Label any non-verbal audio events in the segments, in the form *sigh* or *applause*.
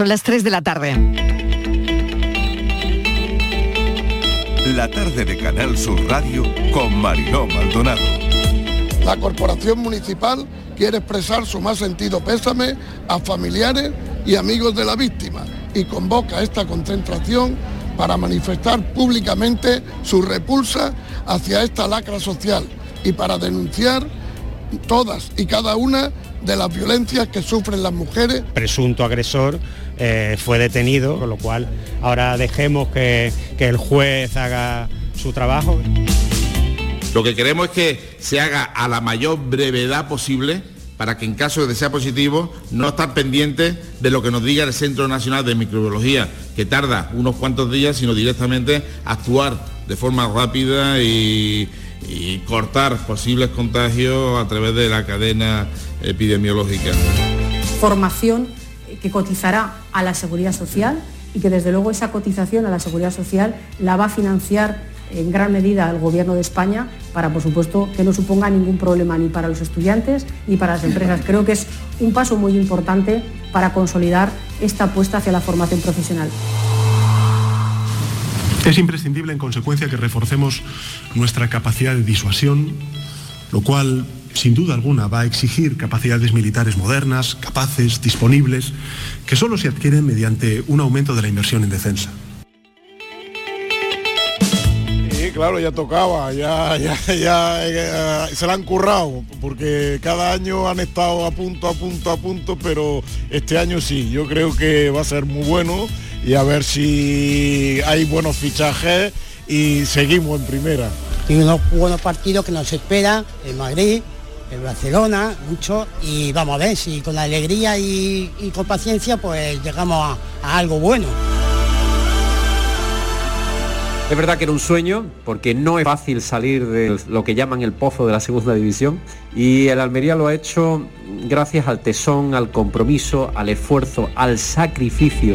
Son las 3 de la tarde. La tarde de Canal Sur Radio con Mariló Maldonado. La Corporación Municipal quiere expresar su más sentido pésame a familiares y amigos de la víctima y convoca esta concentración para manifestar públicamente su repulsa hacia esta lacra social y para denunciar todas y cada una de las violencias que sufren las mujeres. Presunto agresor eh, fue detenido, con lo cual ahora dejemos que, que el juez haga su trabajo. Lo que queremos es que se haga a la mayor brevedad posible para que en caso de sea positivo no estar pendientes de lo que nos diga el Centro Nacional de Microbiología, que tarda unos cuantos días, sino directamente actuar de forma rápida y, y cortar posibles contagios a través de la cadena epidemiológica. Formación que cotizará a la seguridad social y que desde luego esa cotización a la seguridad social la va a financiar en gran medida el Gobierno de España para, por supuesto, que no suponga ningún problema ni para los estudiantes ni para las empresas. Creo que es un paso muy importante para consolidar esta apuesta hacia la formación profesional. Es imprescindible, en consecuencia, que reforcemos nuestra capacidad de disuasión, lo cual, sin duda alguna, va a exigir capacidades militares modernas, capaces, disponibles, que solo se adquieren mediante un aumento de la inversión en defensa. Sí, claro, ya tocaba, ya, ya, ya eh, se la han currado, porque cada año han estado a punto, a punto, a punto, pero este año sí, yo creo que va a ser muy bueno y a ver si hay buenos fichajes y seguimos en primera. Y unos buenos partidos que nos esperan en Madrid, en Barcelona, mucho, y vamos a ver si con la alegría y, y con paciencia pues llegamos a, a algo bueno. Es verdad que era un sueño, porque no es fácil salir de lo que llaman el pozo de la segunda división, y el Almería lo ha hecho gracias al tesón, al compromiso, al esfuerzo, al sacrificio.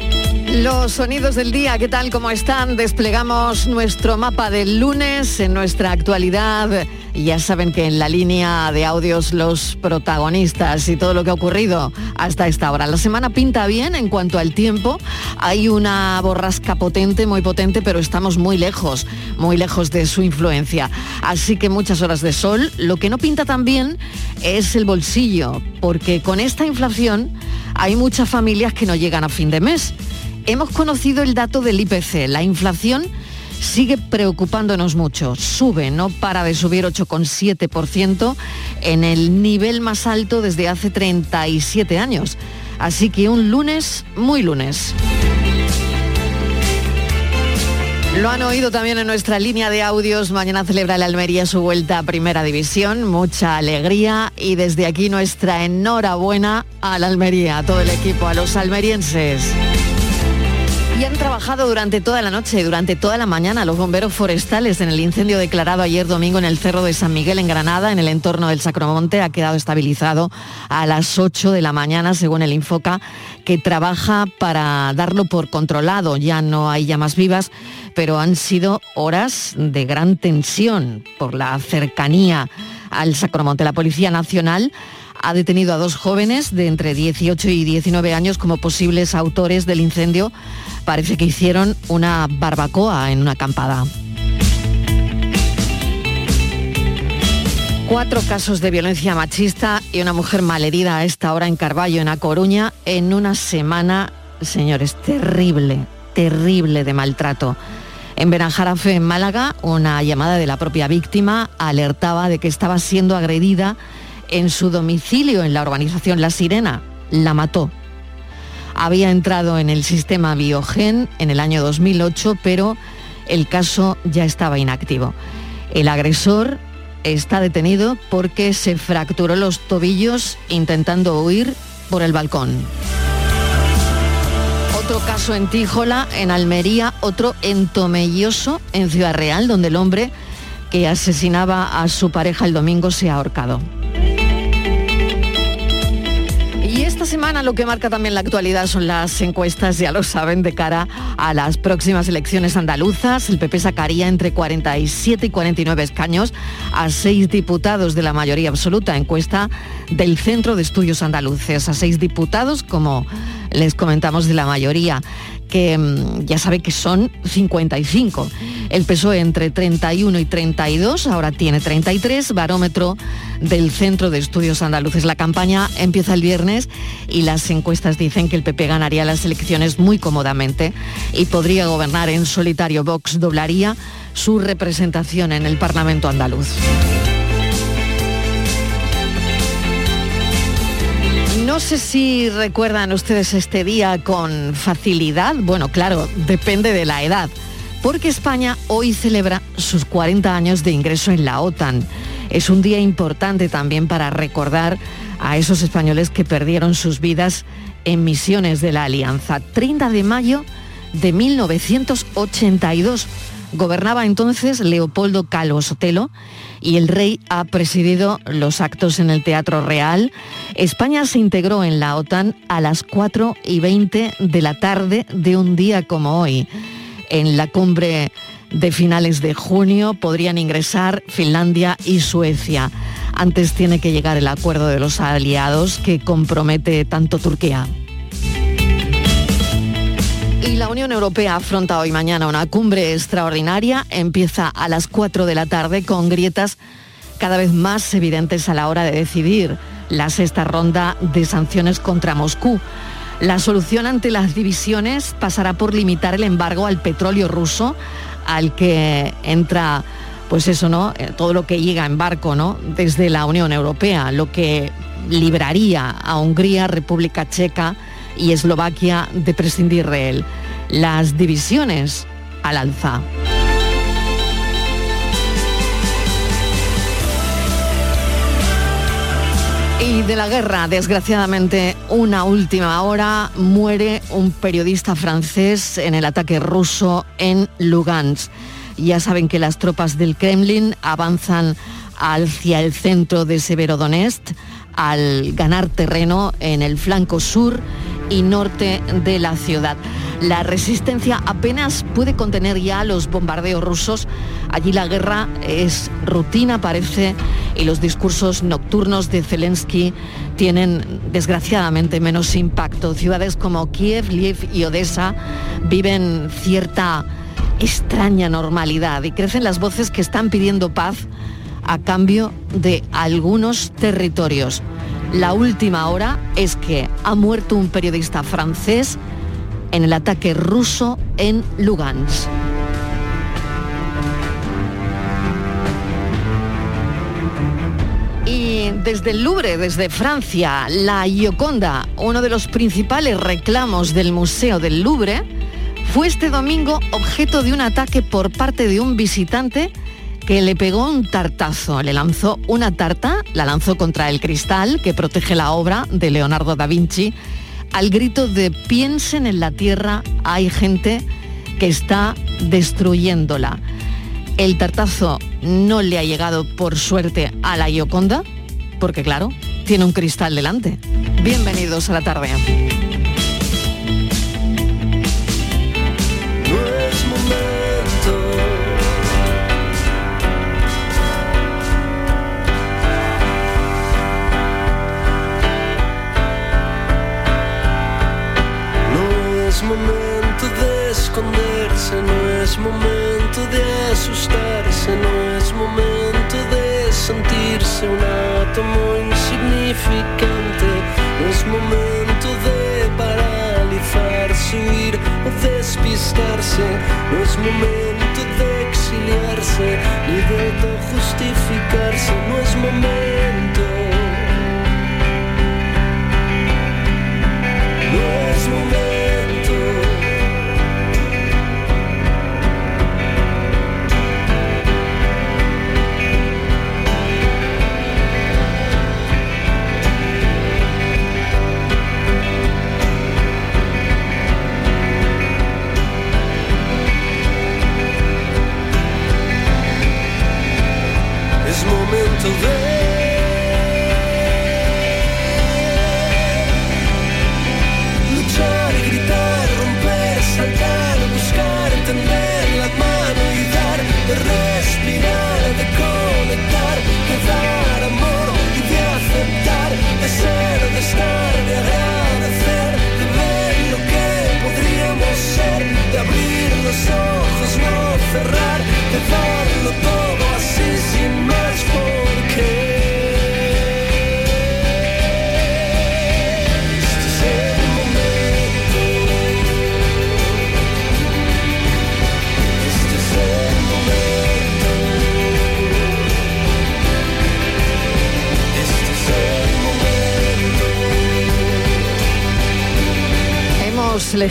Los sonidos del día, ¿qué tal? ¿Cómo están? Desplegamos nuestro mapa del lunes en nuestra actualidad. Ya saben que en la línea de audios los protagonistas y todo lo que ha ocurrido hasta esta hora. La semana pinta bien en cuanto al tiempo. Hay una borrasca potente, muy potente, pero estamos muy lejos, muy lejos de su influencia. Así que muchas horas de sol. Lo que no pinta tan bien es el bolsillo, porque con esta inflación hay muchas familias que no llegan a fin de mes. Hemos conocido el dato del IPC, la inflación sigue preocupándonos mucho. Sube, no para de subir 8,7% en el nivel más alto desde hace 37 años. Así que un lunes, muy lunes. Lo han oído también en nuestra línea de audios. Mañana celebra el Almería su vuelta a Primera División. Mucha alegría y desde aquí nuestra enhorabuena a la Almería, a todo el equipo, a los almerienses. Y han trabajado durante toda la noche durante toda la mañana los bomberos forestales en el incendio declarado ayer domingo en el Cerro de San Miguel en Granada, en el entorno del Sacromonte. Ha quedado estabilizado a las 8 de la mañana, según el Infoca, que trabaja para darlo por controlado. Ya no hay llamas vivas, pero han sido horas de gran tensión por la cercanía al Sacromonte. La Policía Nacional ha detenido a dos jóvenes de entre 18 y 19 años como posibles autores del incendio. Parece que hicieron una barbacoa en una acampada. Cuatro casos de violencia machista y una mujer malherida a esta hora en Carballo, en A Coruña, en una semana, señores, terrible, terrible de maltrato. En Beranjarafe, en Málaga, una llamada de la propia víctima alertaba de que estaba siendo agredida en su domicilio en la urbanización La Sirena. La mató. Había entrado en el sistema Biogen en el año 2008, pero el caso ya estaba inactivo. El agresor está detenido porque se fracturó los tobillos intentando huir por el balcón. Otro caso en Tíjola, en Almería, otro en Tomelloso, en Ciudad Real, donde el hombre que asesinaba a su pareja el domingo se ha ahorcado. Semana lo que marca también la actualidad son las encuestas, ya lo saben, de cara a las próximas elecciones andaluzas. El PP sacaría entre 47 y 49 escaños a seis diputados de la mayoría absoluta, encuesta del Centro de Estudios Andaluces, a seis diputados, como les comentamos, de la mayoría que mm, ya sabe que son 55. El PSOE entre 31 y 32, ahora tiene 33, barómetro del Centro de Estudios Andaluces. La campaña empieza el viernes y las encuestas dicen que el PP ganaría las elecciones muy cómodamente y podría gobernar en solitario. Vox doblaría su representación en el Parlamento andaluz. No sé si recuerdan ustedes este día con facilidad. Bueno, claro, depende de la edad. Porque España hoy celebra sus 40 años de ingreso en la OTAN. Es un día importante también para recordar a esos españoles que perdieron sus vidas en misiones de la Alianza. 30 de mayo de 1982. Gobernaba entonces Leopoldo Calvo Sotelo y el rey ha presidido los actos en el Teatro Real. España se integró en la OTAN a las 4 y 20 de la tarde de un día como hoy. En la cumbre de finales de junio podrían ingresar Finlandia y Suecia. Antes tiene que llegar el acuerdo de los aliados que compromete tanto Turquía. Y la Unión Europea afronta hoy mañana una cumbre extraordinaria. Empieza a las 4 de la tarde con grietas cada vez más evidentes a la hora de decidir la sexta ronda de sanciones contra Moscú. La solución ante las divisiones pasará por limitar el embargo al petróleo ruso, al que entra, pues eso, ¿no? Eh, todo lo que llega en barco, ¿no? Desde la Unión Europea, lo que libraría a Hungría, República Checa, y Eslovaquia de prescindir de él. Las divisiones al alza. Y de la guerra, desgraciadamente, una última hora, muere un periodista francés en el ataque ruso en Lugansk. Ya saben que las tropas del Kremlin avanzan hacia el centro de Severodonetsk al ganar terreno en el flanco sur y norte de la ciudad. La resistencia apenas puede contener ya los bombardeos rusos. Allí la guerra es rutina, parece, y los discursos nocturnos de Zelensky tienen desgraciadamente menos impacto. Ciudades como Kiev, Lviv y Odessa viven cierta extraña normalidad y crecen las voces que están pidiendo paz a cambio de algunos territorios. La última hora es que ha muerto un periodista francés en el ataque ruso en Lugansk. Y desde el Louvre, desde Francia, la Gioconda, uno de los principales reclamos del Museo del Louvre, fue este domingo objeto de un ataque por parte de un visitante que le pegó un tartazo, le lanzó una tarta, la lanzó contra el cristal que protege la obra de Leonardo da Vinci, al grito de piensen en la tierra, hay gente que está destruyéndola. El tartazo no le ha llegado por suerte a la Gioconda, porque claro, tiene un cristal delante. Bienvenidos a la tarde. Esconderse, no es momento de asustarse, no es momento de sentirse un átomo insignificante, no es momento de paralizarse, huir o despistarse, no es momento de exiliarse ni de justificarse, no es momento. No es momento.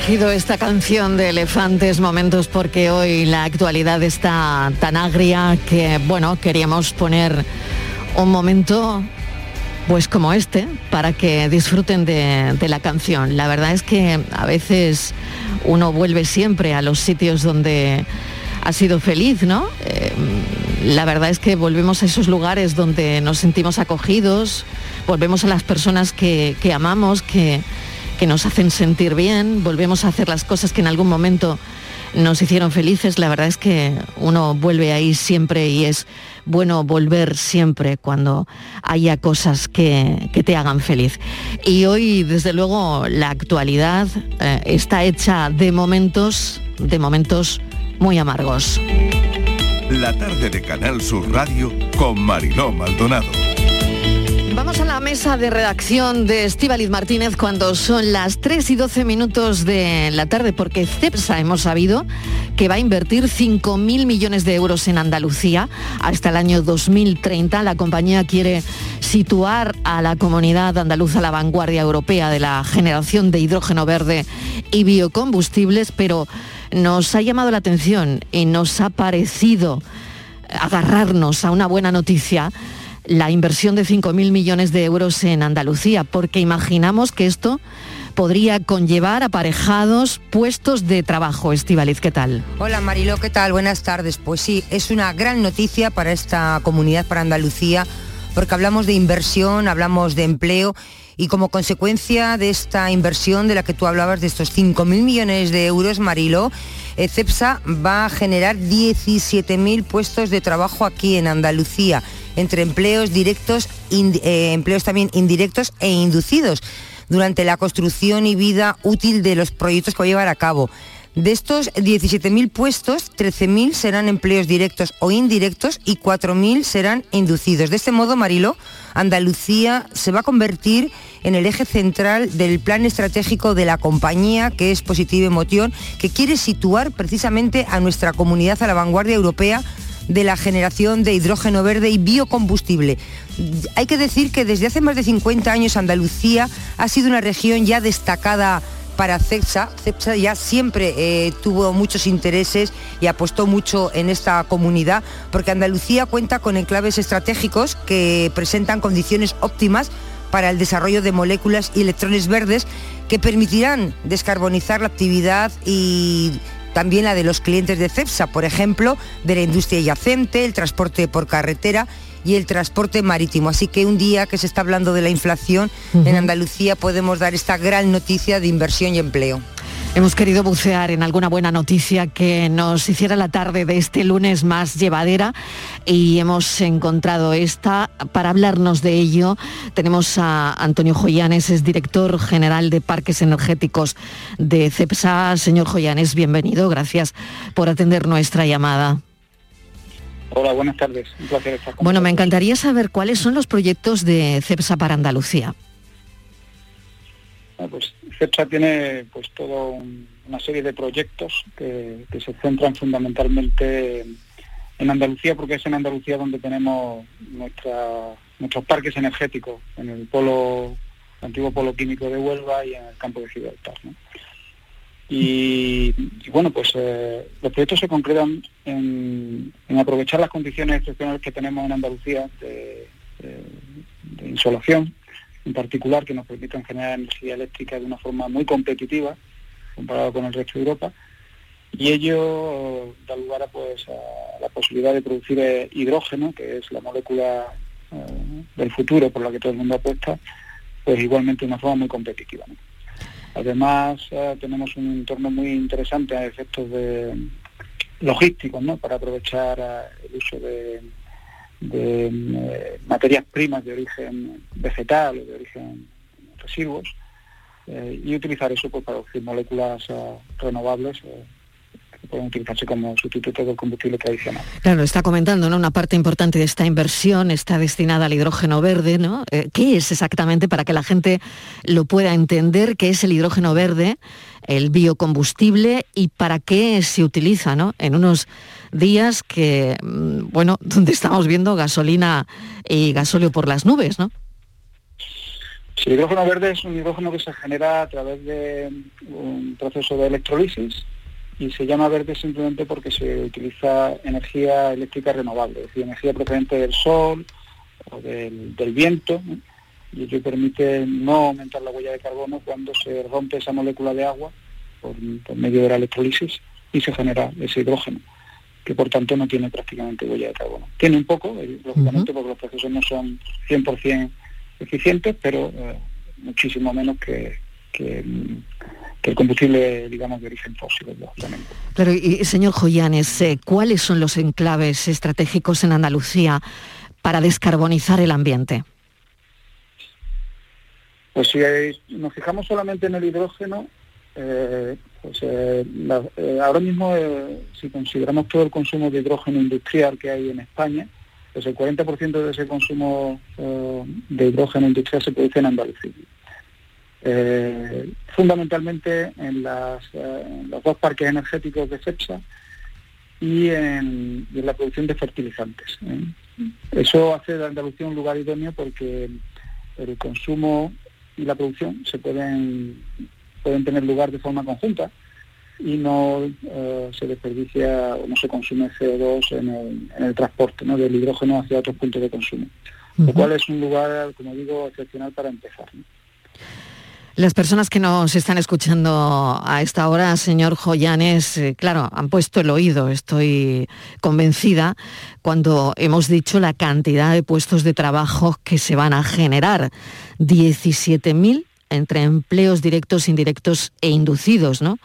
Elegido esta canción de Elefantes Momentos porque hoy la actualidad está tan agria que, bueno, queríamos poner un momento pues como este para que disfruten de, la canción. La verdad es que a veces uno vuelve siempre a los sitios donde ha sido feliz, ¿no? Eh, la verdad es que volvemos a esos lugares donde nos sentimos acogidos, volvemos a las personas que amamos, que, que nos hacen sentir bien, volvemos a hacer las cosas que en algún momento nos hicieron felices. La verdad es que uno vuelve ahí siempre y es bueno volver siempre cuando haya cosas que, que te hagan feliz. Y hoy, desde luego, la actualidad eh, está hecha de momentos, de momentos muy amargos. La tarde de Canal Sur Radio con Mariló Maldonado. Mesa de redacción de Estíbaliz Martínez cuando son las 3 y 12 minutos de la tarde, porque CEPSA hemos sabido que va a invertir 5.000 millones de euros en Andalucía hasta el año 2030. La compañía quiere situar a la comunidad andaluza la vanguardia europea de la generación de hidrógeno verde y biocombustibles, pero nos ha llamado la atención y nos ha parecido agarrarnos a una buena noticia la inversión de 5.000 millones de euros en Andalucía, porque imaginamos que esto podría conllevar aparejados puestos de trabajo. Estivaliz, ¿qué tal? Hola Marilo, ¿qué tal? Buenas tardes. Pues sí, es una gran noticia para esta comunidad, para Andalucía, porque hablamos de inversión, hablamos de empleo y como consecuencia de esta inversión de la que tú hablabas, de estos 5.000 millones de euros, Marilo, eh, CEPSA va a generar 17.000 puestos de trabajo aquí en Andalucía entre empleos directos, eh, empleos también indirectos e inducidos durante la construcción y vida útil de los proyectos que va a llevar a cabo. De estos 17.000 puestos, 13.000 serán empleos directos o indirectos y 4.000 serán inducidos. De este modo, Marilo, Andalucía se va a convertir en el eje central del plan estratégico de la compañía, que es Positive Emotion, que quiere situar precisamente a nuestra comunidad a la vanguardia europea de la generación de hidrógeno verde y biocombustible. Hay que decir que desde hace más de 50 años Andalucía ha sido una región ya destacada para CEPSA. CEPSA ya siempre eh, tuvo muchos intereses y apostó mucho en esta comunidad porque Andalucía cuenta con enclaves estratégicos que presentan condiciones óptimas para el desarrollo de moléculas y electrones verdes que permitirán descarbonizar la actividad y también la de los clientes de CEPSA, por ejemplo, de la industria yacente, el transporte por carretera y el transporte marítimo. Así que un día que se está hablando de la inflación, en Andalucía podemos dar esta gran noticia de inversión y empleo. Hemos querido bucear en alguna buena noticia que nos hiciera la tarde de este lunes más llevadera y hemos encontrado esta. Para hablarnos de ello tenemos a Antonio Joyanes, es director general de Parques Energéticos de CEPSA. Señor Joyanes, bienvenido. Gracias por atender nuestra llamada. Hola, buenas tardes. Un placer estar con Bueno, me encantaría saber cuáles son los proyectos de CEPSA para Andalucía. Pues CEPSA tiene pues toda una serie de proyectos que, que se centran fundamentalmente en Andalucía, porque es en Andalucía donde tenemos nuestra, nuestros parques energéticos, en el polo el antiguo polo químico de Huelva y en el campo de Gibraltar. ¿no? Y, bueno, pues eh, los proyectos se concretan en, aprovechar las condiciones excepcionales que tenemos en Andalucía de, insolación, en particular, que nos permiten generar energía eléctrica de una forma muy competitiva comparado con el resto de Europa. Y ello da lugar a, pues, a la posibilidad de producir eh, hidrógeno, que es la molécula eh, del futuro por la que todo el mundo apuesta, pues igualmente de una forma muy competitiva. Además, eh, tenemos un entorno muy interesante a efectos de logísticos, ¿no? para aprovechar eh, el uso de, eh, materias primas de origen vegetal o de origen residuos y utilizar eso pues, para producir moléculas renovables pueden utilizarse como sustituto del combustible tradicional. Claro, está comentando, ¿no? Una parte importante de esta inversión está destinada al hidrógeno verde, ¿no? Eh, ¿Qué es exactamente para que la gente lo pueda entender? ¿Qué es el hidrógeno verde, el biocombustible y para qué se utiliza, ¿no? En unos días que, mm, bueno, *laughs* donde estamos viendo gasolina y gasóleo por las nubes, ¿no? Sí, el hidrógeno verde es un hidrógeno que se genera a través de un proceso de electrolisis y se llama verde simplemente porque se utiliza energía eléctrica renovable, es decir, energía procedente del sol o del, viento, y ello permite no aumentar la huella de carbono cuando se rompe esa molécula de agua por, medio de la electrolisis y se genera ese hidrógeno, que por tanto no tiene prácticamente huella de carbono. Tiene un poco, eh, lógicamente, porque los procesos no son 100% eficientes, pero eh, muchísimo menos que, que, el combustible, digamos, de origen fósil, lógicamente. Claro, y señor Joyanes, eh, ¿cuáles son los enclaves estratégicos en Andalucía para descarbonizar el ambiente? Pues si nos fijamos solamente en el hidrógeno, eh, pues eh, ahora mismo, si consideramos todo el consumo de hidrógeno industrial que hay en España, pues el 40% de ese consumo de hidrógeno industrial se produce en Andalucía. Eh, fundamentalmente en, los dos parques energéticos de CEPSA y en, la producción de fertilizantes. ¿eh? Eso hace de Andalucía un lugar idóneo porque el consumo y la producción se pueden, pueden tener lugar de forma conjunta y no eh, se desperdicia o no se consume CO2 en el, transporte del hidrógeno hacia otros puntos de consumo. Lo cual es un lugar, como digo, excepcional para empezar. Las personas que nos están escuchando a esta hora, señor Joyanes, eh, claro, han puesto el oído, estoy convencida, cuando hemos dicho la cantidad de puestos de trabajo que se van a generar. 17.000 entre empleos directos, indirectos e inducidos, ¿no?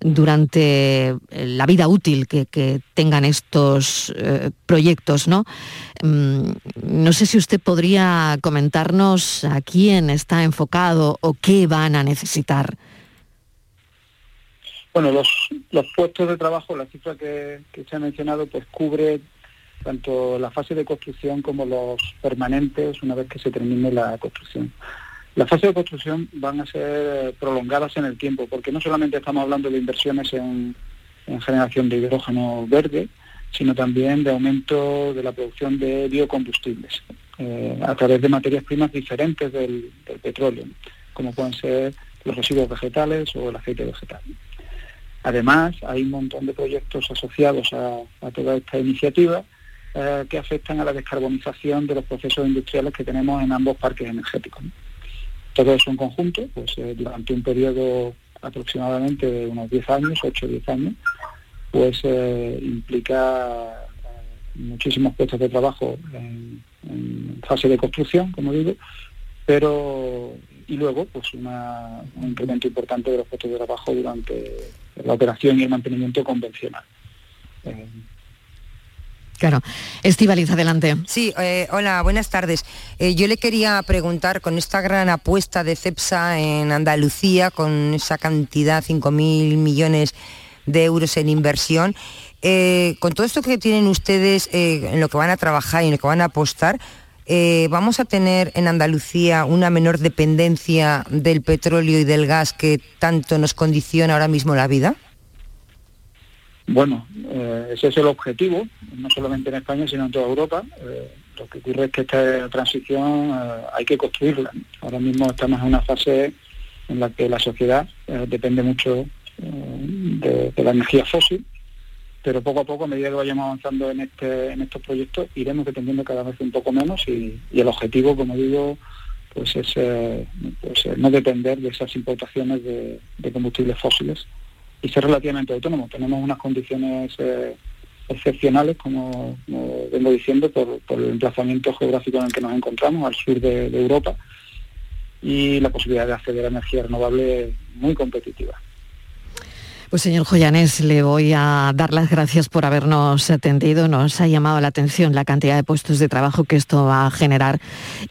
Durante eh, la vida útil que, tengan estos eh, proyectos. ¿no? Mm, no sé si usted podría comentarnos a quién está enfocado o qué van a necesitar. Bueno, los, puestos de trabajo, la cifra que, se ha mencionado, pues cubre tanto la fase de construcción como los permanentes una vez que se termine la construcción. Las fases de construcción van a ser prolongadas en el tiempo, porque no solamente estamos hablando de inversiones en, generación de hidrógeno verde, sino también de aumento de la producción de biocombustibles eh, a través de materias primas diferentes del, petróleo, como pueden ser los residuos vegetales o el aceite vegetal. Además, hay un montón de proyectos asociados a, toda esta iniciativa eh, que afectan a la descarbonización de los procesos industriales que tenemos en ambos parques energéticos. Todo eso en conjunto, pues eh, durante un periodo aproximadamente de unos 10 años, 8 o 10 años, pues eh, implica eh, muchísimos puestos de trabajo en, fase de construcción, como digo, pero y luego pues un incremento importante de los puestos de trabajo durante la operación y el mantenimiento convencional. Claro. Estivaliz, adelante. Sí, eh, hola, buenas tardes. Eh, yo le quería preguntar, con esta gran apuesta de CEPSA en Andalucía, con esa cantidad, 5.000 millones de euros en inversión, eh, con todo esto que tienen ustedes en lo que van a trabajar y en lo que van a apostar, ¿vamos a tener en Andalucía una menor dependencia del petróleo y del gas que tanto nos condiciona ahora mismo la vida? Bueno, eh, ese es el objetivo, no solamente en España, sino en toda Europa. Eh, lo que ocurre es que esta transición eh, hay que construirla. Ahora mismo estamos en una fase en la que la sociedad depende mucho de, la energía fósil, pero poco a poco, a medida que vayamos avanzando en, este, en estos proyectos, iremos dependiendo cada vez un poco menos y, el objetivo, como digo, pues es pues, no depender de esas importaciones de combustibles fósiles y ser relativamente autónomo. Tenemos unas condiciones eh, excepcionales, como, vengo diciendo, por, el emplazamiento geográfico en el que nos encontramos, al sur de, Europa, y la posibilidad de acceder a energía renovable muy competitiva. Pues señor Joyanés, le voy a dar las gracias por habernos atendido. Nos ha llamado la atención la cantidad de puestos de trabajo que esto va a generar.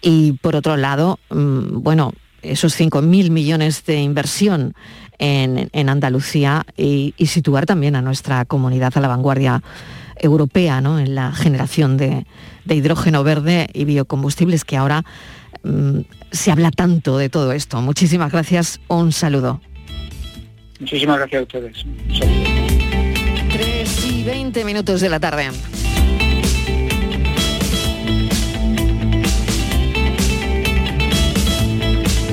Y por otro lado, mm, bueno, esos 5.000 millones de inversión en, Andalucía y, situar también a nuestra comunidad a la vanguardia europea en la generación de, hidrógeno verde y biocombustibles que ahora mm, se habla tanto de todo esto. Muchísimas gracias, un saludo. Muchísimas gracias a ustedes. 3 y 20 minutos de la tarde.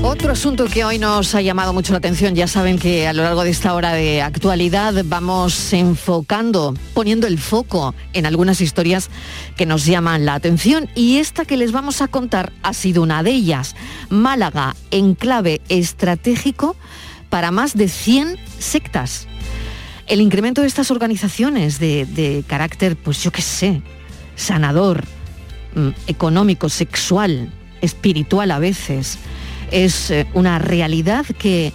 Otro asunto que hoy nos ha llamado mucho la atención, ya saben que a lo largo de esta hora de actualidad vamos enfocando, poniendo el foco en algunas historias que nos llaman la atención y esta que les vamos a contar ha sido una de ellas. Málaga, enclave estratégico para más de 100 sectas. El incremento de estas organizaciones de, de carácter, pues yo qué sé, sanador, mm, económico, sexual, espiritual a veces, es eh, una realidad que,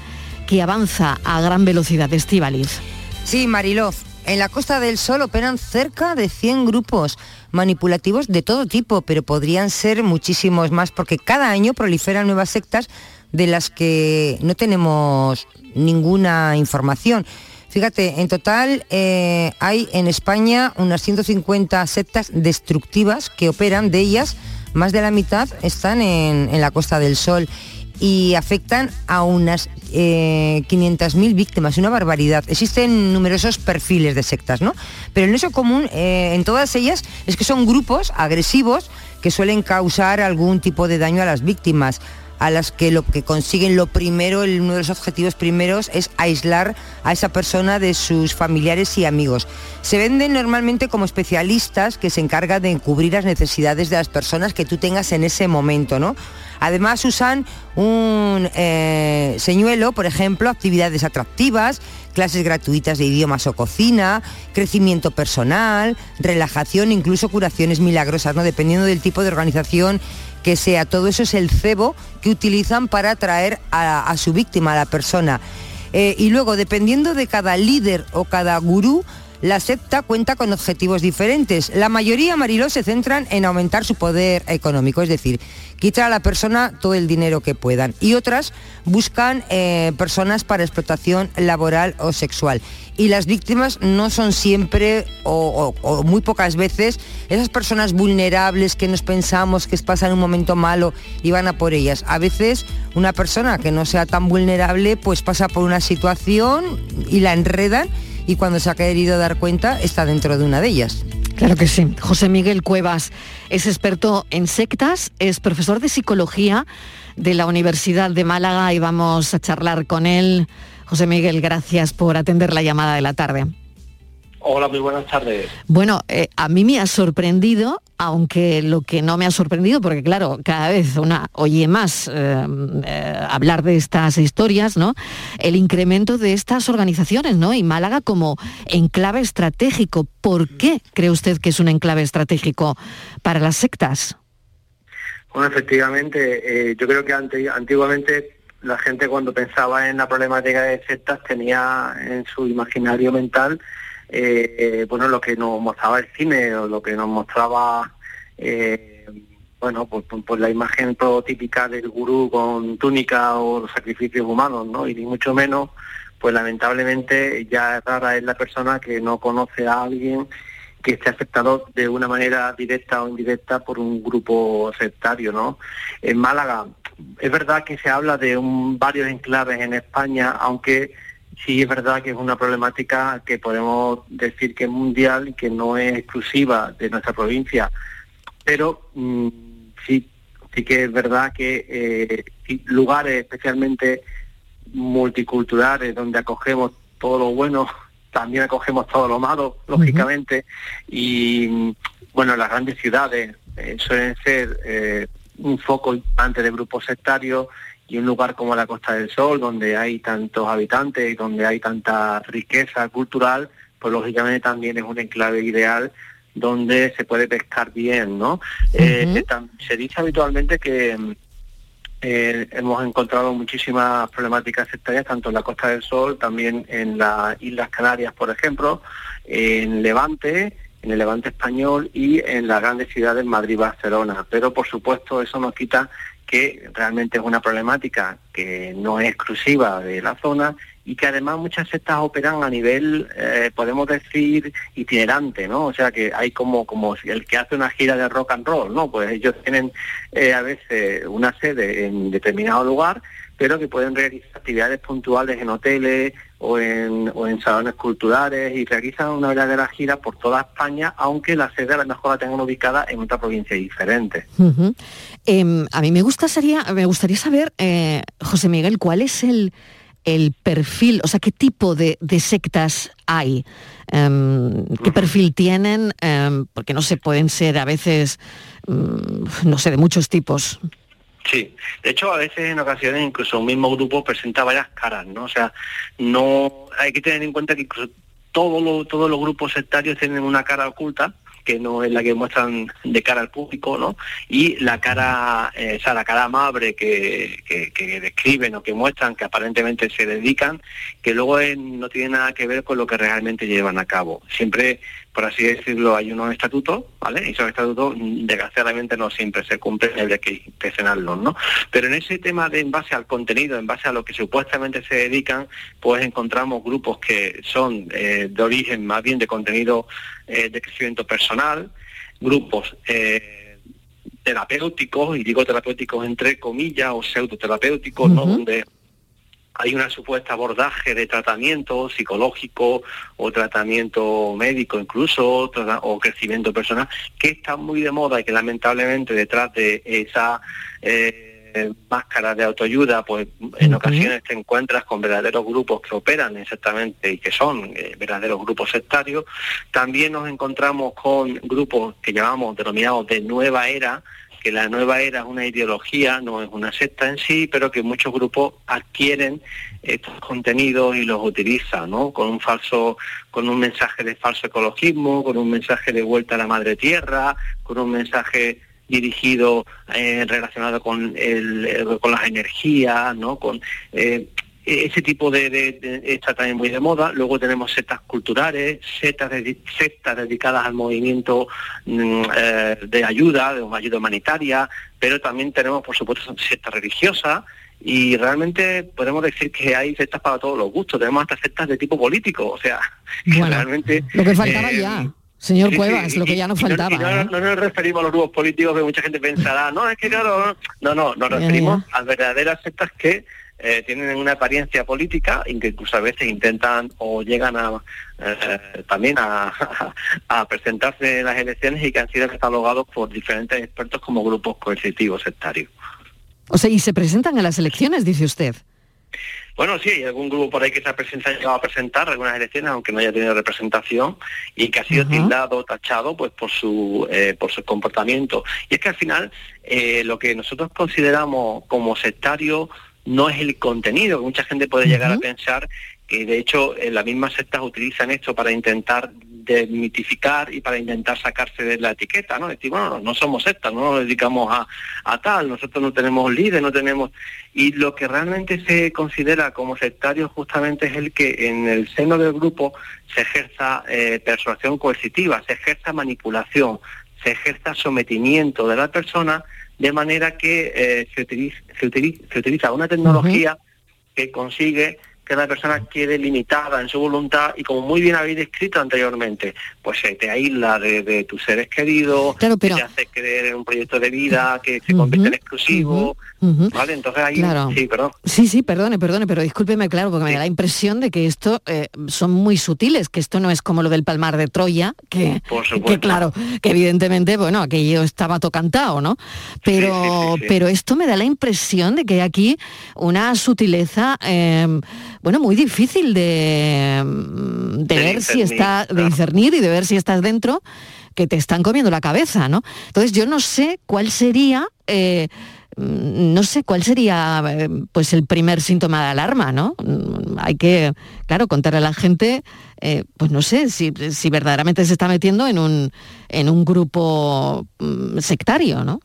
que avanza a gran velocidad. Estivaliz. Sí, Mariló. En la Costa del Sol operan cerca de 100 grupos manipulativos de todo tipo, pero podrían ser muchísimos más porque cada año proliferan nuevas sectas de las que no tenemos ninguna información. Fíjate, en total eh, hay en España unas 150 sectas destructivas que operan, de ellas más de la mitad están en, en la Costa del Sol y afectan a unas eh, 500.000 víctimas, una barbaridad. Existen numerosos perfiles de sectas, ¿no? Pero en eso común, eh, en todas ellas, es que son grupos agresivos que suelen causar algún tipo de daño a las víctimas a las que lo que consiguen lo primero, el- uno de los objetivos primeros es aislar a esa persona de sus familiares y amigos. Se venden normalmente como especialistas que se encargan de encubrir las necesidades de las personas que tú tengas en ese momento, ¿no? Además usan un eh, señuelo, por ejemplo, actividades atractivas, clases gratuitas de idiomas o cocina, crecimiento personal, relajación, incluso curaciones milagrosas, ¿no? Dependiendo del tipo de organización que sea. Todo eso es el cebo que utilizan para atraer a, su víctima, a la persona. Eh, y luego, dependiendo de cada líder o cada gurú, la secta cuenta con objetivos diferentes. La mayoría, Mariló, se centran en aumentar su poder económico, es decir, quitar a la persona todo el dinero que puedan. Y otras buscan eh, personas para explotación laboral o sexual. Y las víctimas no son siempre o, o- muy pocas veces esas personas vulnerables que nos pensamos que pasan un momento malo y van a por ellas. A veces una persona que no sea tan vulnerable pues pasa por una situación y la enredan y cuando se ha querido dar cuenta está dentro de una de ellas. Claro que sí. José Miguel Cuevas es experto en sectas, es profesor de psicología de la Universidad de Málaga y vamos a charlar con él. José Miguel, gracias por atender la llamada de la tarde. Hola, muy buenas tardes. Bueno, eh, a mí me ha sorprendido, aunque lo que no me ha sorprendido, porque claro, cada vez una oye más eh, eh, hablar de estas historias, ¿no? El incremento de estas organizaciones, ¿no? Y Málaga como enclave estratégico. ¿Por qué cree usted que es un enclave estratégico para las sectas? Bueno, efectivamente, eh, yo creo que ante- antiguamente la gente cuando pensaba en la problemática de sectas tenía en su imaginario mental eh, bueno lo que nos mostraba el cine o lo que nos mostraba eh, bueno pues, pues- pues la imagen prototípica del gurú con túnica o los sacrificios humanos, ¿no? Y ni mucho menos, pues lamentablemente ya rara es la persona que no conoce a alguien que esté afectado de una manera directa o indirecta por un grupo sectario, ¿no? En Málaga, es verdad que se habla de un, varios enclaves en España, aunque sí es verdad que es una problemática que podemos decir que es mundial y que no es exclusiva de nuestra provincia, pero mm, sí, sí que es verdad que eh, lugares especialmente multiculturales donde acogemos todo lo bueno, *laughs* también acogemos todo lo malo, lógicamente, y mm, bueno, las grandes ciudades eh, suelen ser eh, un foco importante de grupos sectarios y un lugar como la Costa del Sol, donde hay tantos habitantes y donde hay tanta riqueza cultural, pues lógicamente también es un enclave ideal donde se puede pescar bien, ¿no? Eh, se dice habitualmente que mm, eh, hemos encontrado muchísimas problemáticas sectarias, tanto en la Costa del Sol, también en las Islas Canarias, por ejemplo, en Levante, en el Levante español y en las grandes ciudades Madrid y Barcelona. Pero, por supuesto, eso no quita que realmente es una problemática que no es exclusiva de la zona y que además muchas sectas operan a nivel, eh, podemos decir, itinerante, ¿no? O sea que hay como, como el que hace una gira de rock and roll, ¿no? Pues ellos tienen eh, a veces una sede en determinado lugar, pero que pueden realizar actividades puntuales en hoteles o en, o en salones culturales y realizan una verdadera gira por toda España, aunque la sede a lo mejor la tengan ubicada en otra provincia diferente. Em, a mí me, gustaría, me gustaría saber, eh, José Miguel, cuál es el, el perfil, o sea, qué tipo de, de sectas hay, Em, qué perfil tienen, Em, porque no se pueden ser a veces, mm, no sé, de muchos tipos. Sí, de hecho a veces en ocasiones incluso un mismo grupo presenta varias caras, ¿no? O sea, no hay que tener en cuenta que incluso todos los, todos los grupos sectarios tienen una cara oculta que no es la que muestran de cara al público, ¿no? Y la cara, eh, la cara amable que, que- que describen o que muestran, que aparentemente se dedican, que luego eh, no tiene nada que ver con lo que realmente llevan a cabo. Siempre, por así decirlo, hay unos estatutos, ¿vale? Y esos estatutos, desgraciadamente, no siempre se cumplen y habría que inspeccionarlos, ¿no? Pero en ese tema de en base al contenido, en base a lo que supuestamente se dedican, pues encontramos grupos que son eh, de origen más bien de contenido eh, de crecimiento personal, grupos eh, terapéuticos, y digo terapéuticos entre comillas o pseudoterapéuticos, ¿no? Donde hay una supuesta abordaje de tratamiento psicológico o tratamiento médico incluso o crecimiento personal que está muy de moda y que lamentablemente detrás de esa eh, máscara de autoayuda pues en ocasiones te encuentras con verdaderos grupos que operan exactamente y que son eh, verdaderos grupos sectarios. También nos encontramos con grupos que llamamos denominados de nueva era que la nueva era es una ideología, no es una secta en sí, pero que muchos grupos adquieren estos contenidos y los utilizan, ¿no? Con un falso, con un mensaje de falso ecologismo, con un mensaje de vuelta a la madre tierra, con un mensaje dirigido eh, relacionado con el, eh, con las energías, ¿no? Con eh, ese tipo de, de- de- está también muy de moda. Luego tenemos sectas culturales, sectas, dedi- sectas dedicadas al movimiento mm, eh, de ayuda, de ayuda humanitaria, pero también tenemos, por supuesto, sectas religiosas. Y realmente podemos decir que hay sectas para todos los gustos. Tenemos hasta sectas de tipo político. O sea, *laughs* que realmente... Lo que faltaba eh, ya, señor sí, Cuevas, sí, lo que ya nos no- faltaba. no, ¿eh? no nos referimos a los grupos políticos que mucha gente pensará, no, es que claro, no, no, nos Ya, referimos a verdaderas sectas que eh, tienen una apariencia política y que incluso a veces intentan o llegan a eh, también a, *laughs* a presentarse en las elecciones y que han sido catalogados por diferentes expertos como grupos coercitivos sectarios. O sea, y se presentan en las elecciones, dice usted. Bueno, sí, hay algún grupo por ahí que se ha presentado, llegado a presentar algunas elecciones, aunque no haya tenido representación, y que ha sido Ajá. tildado, tachado, pues por su eh, por su comportamiento. Y es que al final eh, lo que nosotros consideramos como sectario no es el contenido, que mucha gente puede llegar a pensar que de hecho eh, las mismas sectas utilizan esto para intentar desmitificar y para intentar sacarse de la etiqueta, ¿no? Decir, bueno, no, no somos sectas, no nos dedicamos a, a tal, nosotros no tenemos líder, no tenemos... Y lo que realmente se considera como sectario justamente es el que en el seno del grupo se ejerza eh, persuasión coercitiva, se ejerza manipulación, se ejerza sometimiento de la persona de manera que eh, se, utiliza, se, utiliza, se utiliza una tecnología que consigue que la persona quede limitada en su voluntad y como muy bien habéis descrito anteriormente, pues se te aísla de, de tus seres queridos, Claro, pero- te hace creer en un proyecto de vida que se convierte en exclusivo, ¿vale? Entonces ahí, Claro. sí, perdón. Sí, sí, perdone, perdone, pero discúlpeme, claro, porque me da la impresión de que esto eh, son muy sutiles, que esto no es como lo del palmar de Troya, que, Por que claro, que evidentemente, bueno, aquello estaba tocantado, ¿no? Pero, sí, sí. pero esto me da la impresión de que hay aquí una sutileza, eh, bueno, muy difícil de, mm, de De ver si está, de discernir y de ver si estás dentro, que te están comiendo la cabeza, ¿no? Entonces yo no sé cuál sería... eh, no sé cuál sería eh, pues el primer síntoma de alarma, ¿no? Mm, Hay que, claro, contarle a la gente, eh, pues no sé, si, si verdaderamente se está metiendo en un, en un grupo mm, sectario, ¿no?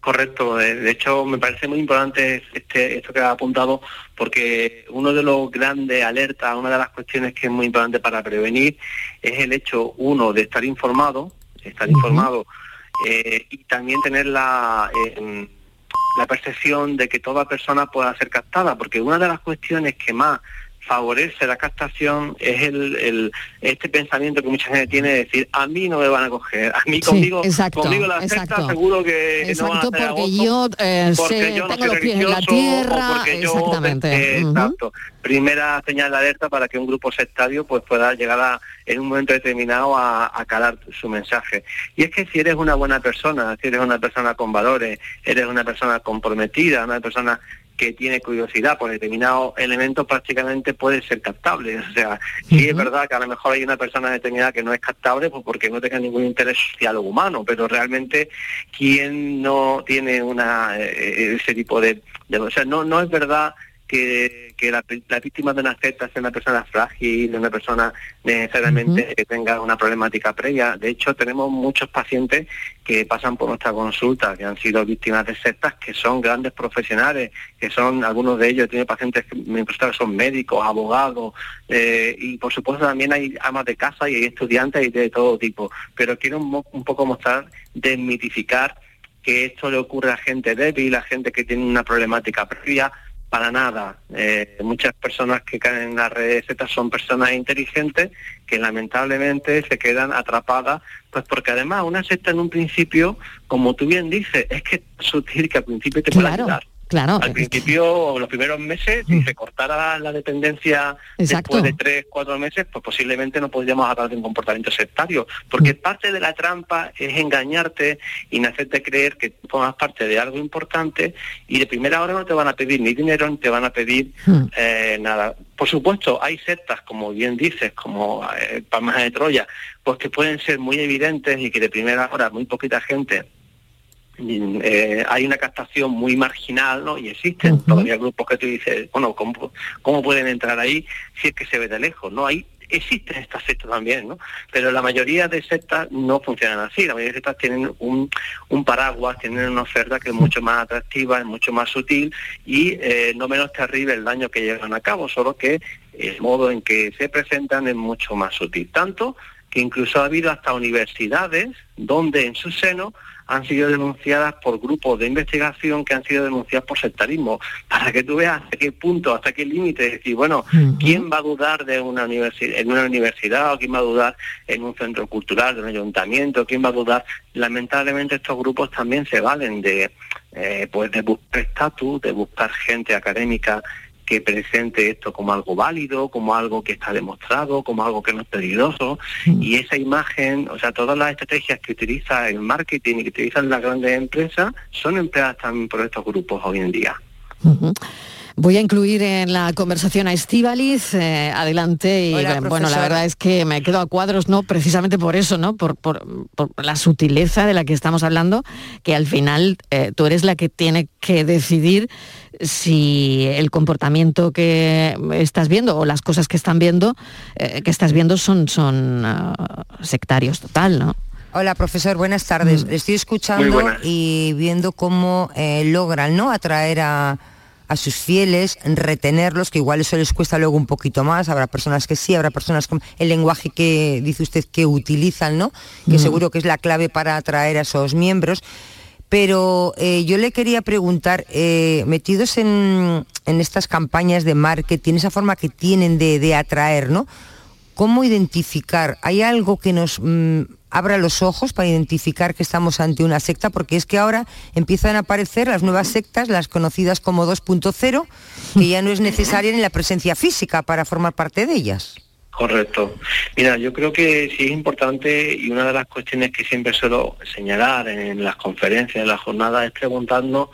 Correcto, de, hecho me parece muy importante este, esto que ha apuntado porque uno de los grandes alertas, una de las cuestiones que es muy importante para prevenir es el hecho, uno, de estar informado, estar informado eh, y también tener la, eh, la percepción de que toda persona pueda ser captada, porque una de las cuestiones que más favorece la captación es el, el- este pensamiento que mucha gente tiene de decir a mí no me van a coger, a mí Sí, conmigo, exacto, conmigo la exacto. secta seguro que no van a hacer porque yo, eh, porque sé- yo no tengo soy los pies en la tierra, porque yo- exactamente. Ujú. exacto. Primera señal de alerta para que un grupo sectario pues pueda llegar a, en un momento determinado a, a calar su mensaje. Y es que si eres una buena persona, si eres una persona con valores, eres una persona comprometida, una persona que tiene curiosidad por determinados elementos prácticamente puede ser captable. *laughs* O sea, sí es verdad que a lo mejor hay una persona determinada que no es captable pues porque no tenga ningún interés social o humano, pero realmente quien no tiene una eh, ese tipo de, de- o sea, no no es verdad que, que la, la víctima de una secta sea una persona frágil, una persona necesariamente que tenga una problemática previa. De hecho, tenemos muchos pacientes que pasan por nuestra consulta, que han sido víctimas de sectas, que son grandes profesionales, que son, algunos de ellos, tiene pacientes que me son médicos, abogados, eh, y por supuesto también hay amas de casa y hay estudiantes y de todo tipo. Pero quiero un poco mostrar, desmitificar que esto le ocurre a gente débil, a gente que tiene una problemática previa, para nada. Eh, muchas personas que caen en las redes Z son personas inteligentes que lamentablemente se quedan atrapadas, pues porque además una secta en un principio, como tú bien dices, es que es sutil que al principio te puede Claro, ayudar. Claro. Al principio, los primeros meses, si se cortara la dependencia Exacto. después de tres, cuatro meses, pues posiblemente no podríamos hablar de un comportamiento sectario. Porque parte de la trampa es engañarte y hacerte creer que formas parte de algo importante y de primera hora no te van a pedir ni dinero ni te van a pedir eh, nada. Por supuesto, hay sectas, como bien dices, como eh, Palmas de Troya, pues que pueden ser muy evidentes y que de primera hora muy poquita gente Mm, eh, hay una captación muy marginal, ¿no? Y existen todavía grupos que tú dices, bueno, ¿cómo, ¿cómo pueden entrar ahí si es que se ve de lejos? No, hay existen estas sectas también, ¿no? Pero la mayoría de sectas no funcionan así. La mayoría de sectas tienen un, un paraguas, tienen una oferta que es mucho más atractiva, es mucho más sutil y eh, no menos terrible el daño que llevan a cabo, solo que el modo en que se presentan es mucho más sutil. Tanto que incluso ha habido hasta universidades donde en su seno han sido denunciadas por grupos de investigación que han sido denunciadas por sectarismo, para que tú veas hasta qué punto, hasta qué límite, es decir, bueno, ¿quién va a dudar de una universidad, en una universidad o quién va a dudar en un centro cultural, de un ayuntamiento, quién va a dudar? Lamentablemente estos grupos también se valen de, eh, pues de buscar estatus, de buscar gente académica que presente esto como algo válido, como algo que está demostrado, como algo que no es peligroso. Y esa imagen, o sea, todas las estrategias que utiliza el marketing y que utilizan las grandes empresas son empleadas también por estos grupos hoy en día. Voy a incluir en la conversación a Estíbaliz, eh, adelante, y Hola, bueno, la verdad es que me quedo a cuadros, ¿no? Precisamente por eso, ¿no? Por, por- por la sutileza de la que estamos hablando, que al final eh, tú eres la que tiene que decidir si el comportamiento que estás viendo o las cosas que están viendo, eh, que estás viendo son, son ah, sectarios total, ¿no? Hola, profesor, buenas tardes. Mm. Estoy escuchando y viendo cómo eh, logran ¿no? atraer a, a sus fieles, retenerlos, que igual eso les cuesta luego un poquito más. Habrá personas que sí, habrá personas con el lenguaje que dice usted que utilizan, ¿no? Que seguro que es la clave para atraer a esos miembros. Pero eh, yo le quería preguntar, eh, metidos en, en estas campañas de marketing, esa forma que tienen de, de atraer, ¿no? ¿Cómo identificar? ¿Hay algo que nos mm, abra los ojos para identificar que estamos ante una secta? Porque es que ahora empiezan a aparecer las nuevas sectas, las conocidas como 2.0, que ya no es necesaria ni la presencia física para formar parte de ellas. Correcto. Mira, yo creo que sí es importante y una de las cuestiones que siempre suelo señalar en las conferencias, en las jornadas, es preguntarnos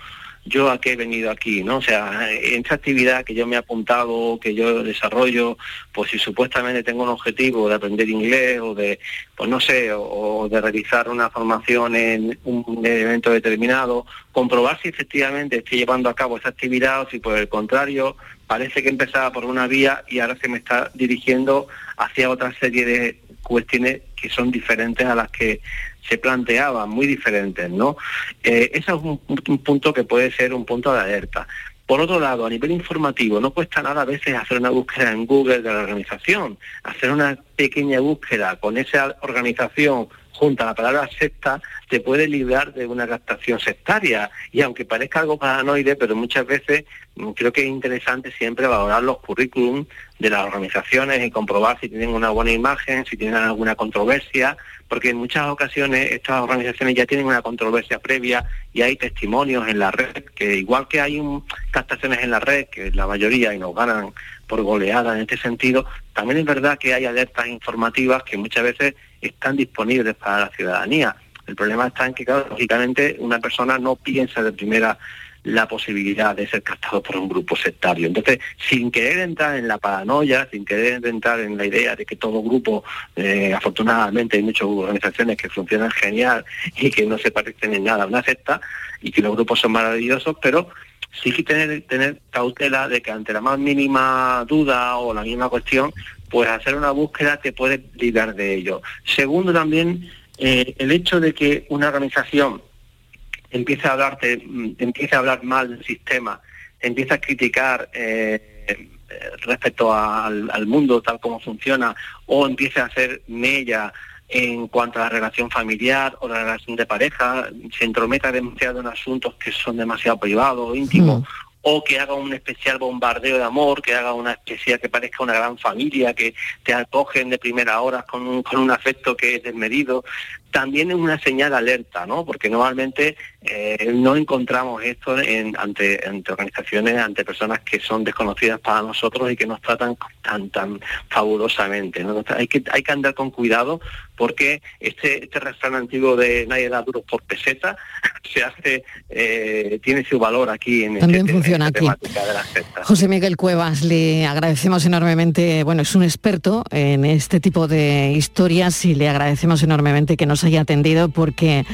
yo a qué he venido aquí, ¿no? O sea, en esta actividad que yo me he apuntado, que yo desarrollo, pues si supuestamente tengo un objetivo de aprender inglés o de, pues no sé, o, de realizar una formación en un evento determinado, comprobar si efectivamente estoy llevando a cabo esa actividad o si por el contrario parece que empezaba por una vía y ahora se me está dirigiendo hacia otra serie de cuestiones que son diferentes a las que se planteaban, muy diferentes, ¿no? Eh, ese es un, un punto que puede ser un punto de alerta. Por otro lado, a nivel informativo, no cuesta nada a veces hacer una búsqueda en Google de la organización, hacer una pequeña búsqueda con esa organización junta. La palabra secta te puede librar de una captación sectaria y aunque parezca algo paranoide, pero muchas veces mm, creo que es interesante siempre valorar los currículum de las organizaciones y comprobar si tienen una buena imagen, si tienen alguna controversia, porque en muchas ocasiones estas organizaciones ya tienen una controversia previa y hay testimonios en la red, que igual que hay un, captaciones en la red, que la mayoría y nos ganan por goleada en este sentido, también es verdad que hay alertas informativas que muchas veces están disponibles para la ciudadanía. El problema está en que, lógicamente una persona no piensa de primera la posibilidad de ser captado por un grupo sectario. Entonces, sin querer entrar en la paranoia, sin querer entrar en la idea de que todo grupo, eh, afortunadamente hay muchas organizaciones que funcionan genial y que no se parecen en nada a una secta y que los grupos son maravillosos, pero sí que tener, tener cautela de que ante la más mínima duda o la misma cuestión, pues hacer una búsqueda te puede librar de ello. Segundo también, eh, el hecho de que una organización empiece a hablarte, mm, empiece a hablar mal del sistema, empieza a criticar eh, respecto al, mundo tal como funciona, o empiece a hacer mella en cuanto a la relación familiar o la relación de pareja, se entrometa demasiado en asuntos que son demasiado privados íntimos. O que haga un especial bombardeo de amor, que haga una especial que parezca una gran familia, que te acogen de primera hora con un, con un afecto que es desmedido también es una señal alerta, ¿no? Porque normalmente eh, no encontramos esto en, ante, organizaciones, ante personas que son desconocidas para nosotros y que nos tratan tan tan fabulosamente. ¿no? Hay que hay que andar con cuidado porque este este refrán antiguo de nadie da duros por peseta *laughs* se hace eh, tiene su valor aquí en también este, funciona aquí. José Miguel Cuevas le agradecemos enormemente. Bueno, es un experto en este tipo de historias y le agradecemos enormemente que nos haya atendido porque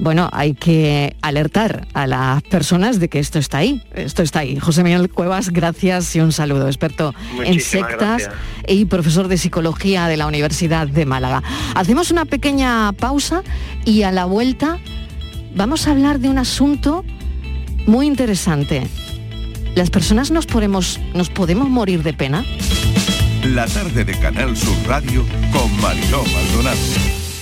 bueno, hay que alertar a las personas de que esto está ahí, esto está ahí. José Miguel Cuevas, gracias y un saludo, experto en sectas y profesor de psicología de la Universidad de Málaga. Hacemos una pequeña pausa y a la vuelta vamos a hablar de un asunto muy interesante. ¿Las personas nos podemos, nos podemos morir de pena? La tarde de Canal Sur Radio con Mariló Maldonado.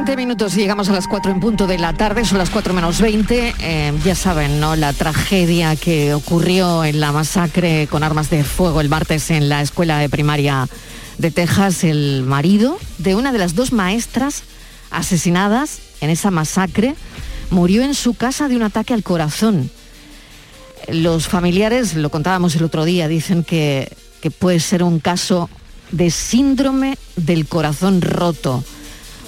20 minutos y llegamos a las 4 en punto de la tarde, son las 4 menos 20. Eh, ya saben, ¿no? La tragedia que ocurrió en la masacre con armas de fuego el martes en la escuela de primaria de Texas, el marido de una de las dos maestras asesinadas en esa masacre murió en su casa de un ataque al corazón. Los familiares, lo contábamos el otro día, dicen que, que puede ser un caso de síndrome del corazón roto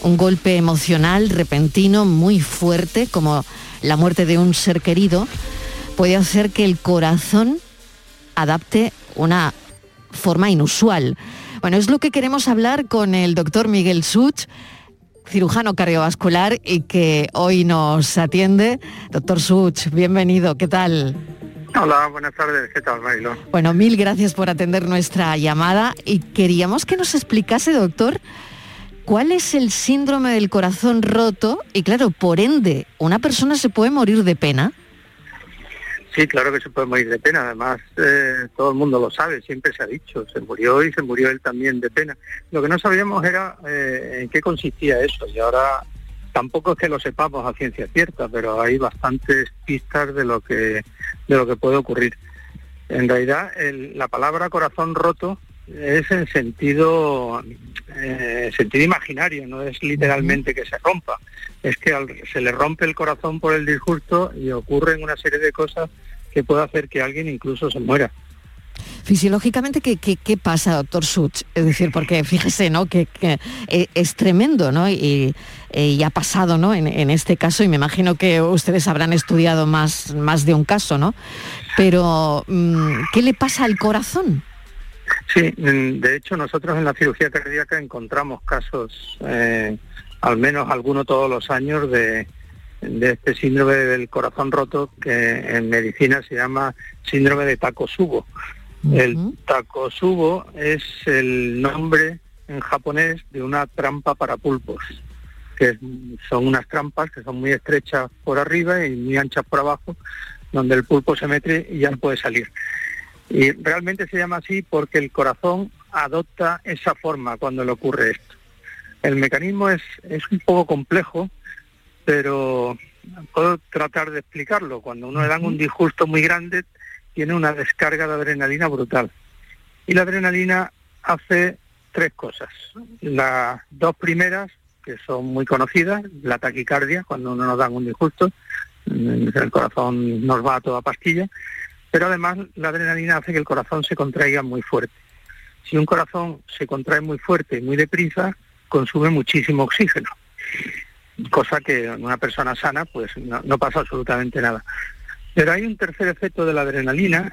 un golpe emocional repentino muy fuerte, como la muerte de un ser querido, puede hacer que el corazón adapte una forma inusual. Bueno, es lo que queremos hablar con el doctor Miguel Such, cirujano cardiovascular y que hoy nos atiende. Doctor Such, bienvenido, ¿qué tal? Hola, buenas tardes, ¿qué tal, Marilo? Bueno, mil gracias por atender nuestra llamada y queríamos que nos explicase, doctor, ¿Cuál es el síndrome del corazón roto? Y claro, por ende, ¿una persona se puede morir de pena? Sí, claro que se puede morir de pena. Además, eh, todo el mundo lo sabe, siempre se ha dicho. Se murió y se murió él también de pena. Lo que no sabíamos era eh, en qué consistía eso. Y ahora tampoco es que lo sepamos a ciencia cierta, pero hay bastantes pistas de lo que, de lo que puede ocurrir. En realidad, la palabra corazón roto es en sentido, eh, sentido imaginario, no es literalmente que se rompa, es que se le rompe el corazón por el disgusto y ocurren una serie de cosas que puede hacer que alguien incluso se muera. Fisiológicamente, ¿qué, qué, pasa, doctor Such? Es decir, porque fíjese, ¿no? Que, eh, es tremendo, ¿no? Y, ha pasado, ¿no? En, en, este caso, y me imagino que ustedes habrán estudiado más, más de un caso, ¿no? Pero, mm, ¿qué le pasa al corazón? Sí, de hecho nosotros en la cirugía cardíaca encontramos casos, eh, al menos alguno todos los años, de, este síndrome del corazón roto que en medicina se llama síndrome de Takotsubo. El Takotsubo es el nombre en japonés de una trampa para pulpos, que son unas trampas que son muy estrechas por arriba y muy anchas por abajo, donde el pulpo se mete y ya no puede salir. Y realmente se llama así porque el corazón adopta esa forma cuando le ocurre esto. El mecanismo es, es un poco complejo, pero puedo tratar de explicarlo. Cuando uno le dan un disgusto muy grande, tiene una descarga de adrenalina brutal. Y la adrenalina hace tres cosas. Las dos primeras, que son muy conocidas, la taquicardia, cuando uno nos dan un disgusto, el corazón nos va a toda pastilla, pero además la adrenalina hace que el corazón se contraiga muy fuerte. Si un corazón se contrae muy fuerte y muy deprisa, consume muchísimo oxígeno, cosa que en una persona sana pues no, pasa absolutamente nada. Pero hay un tercer efecto de la adrenalina,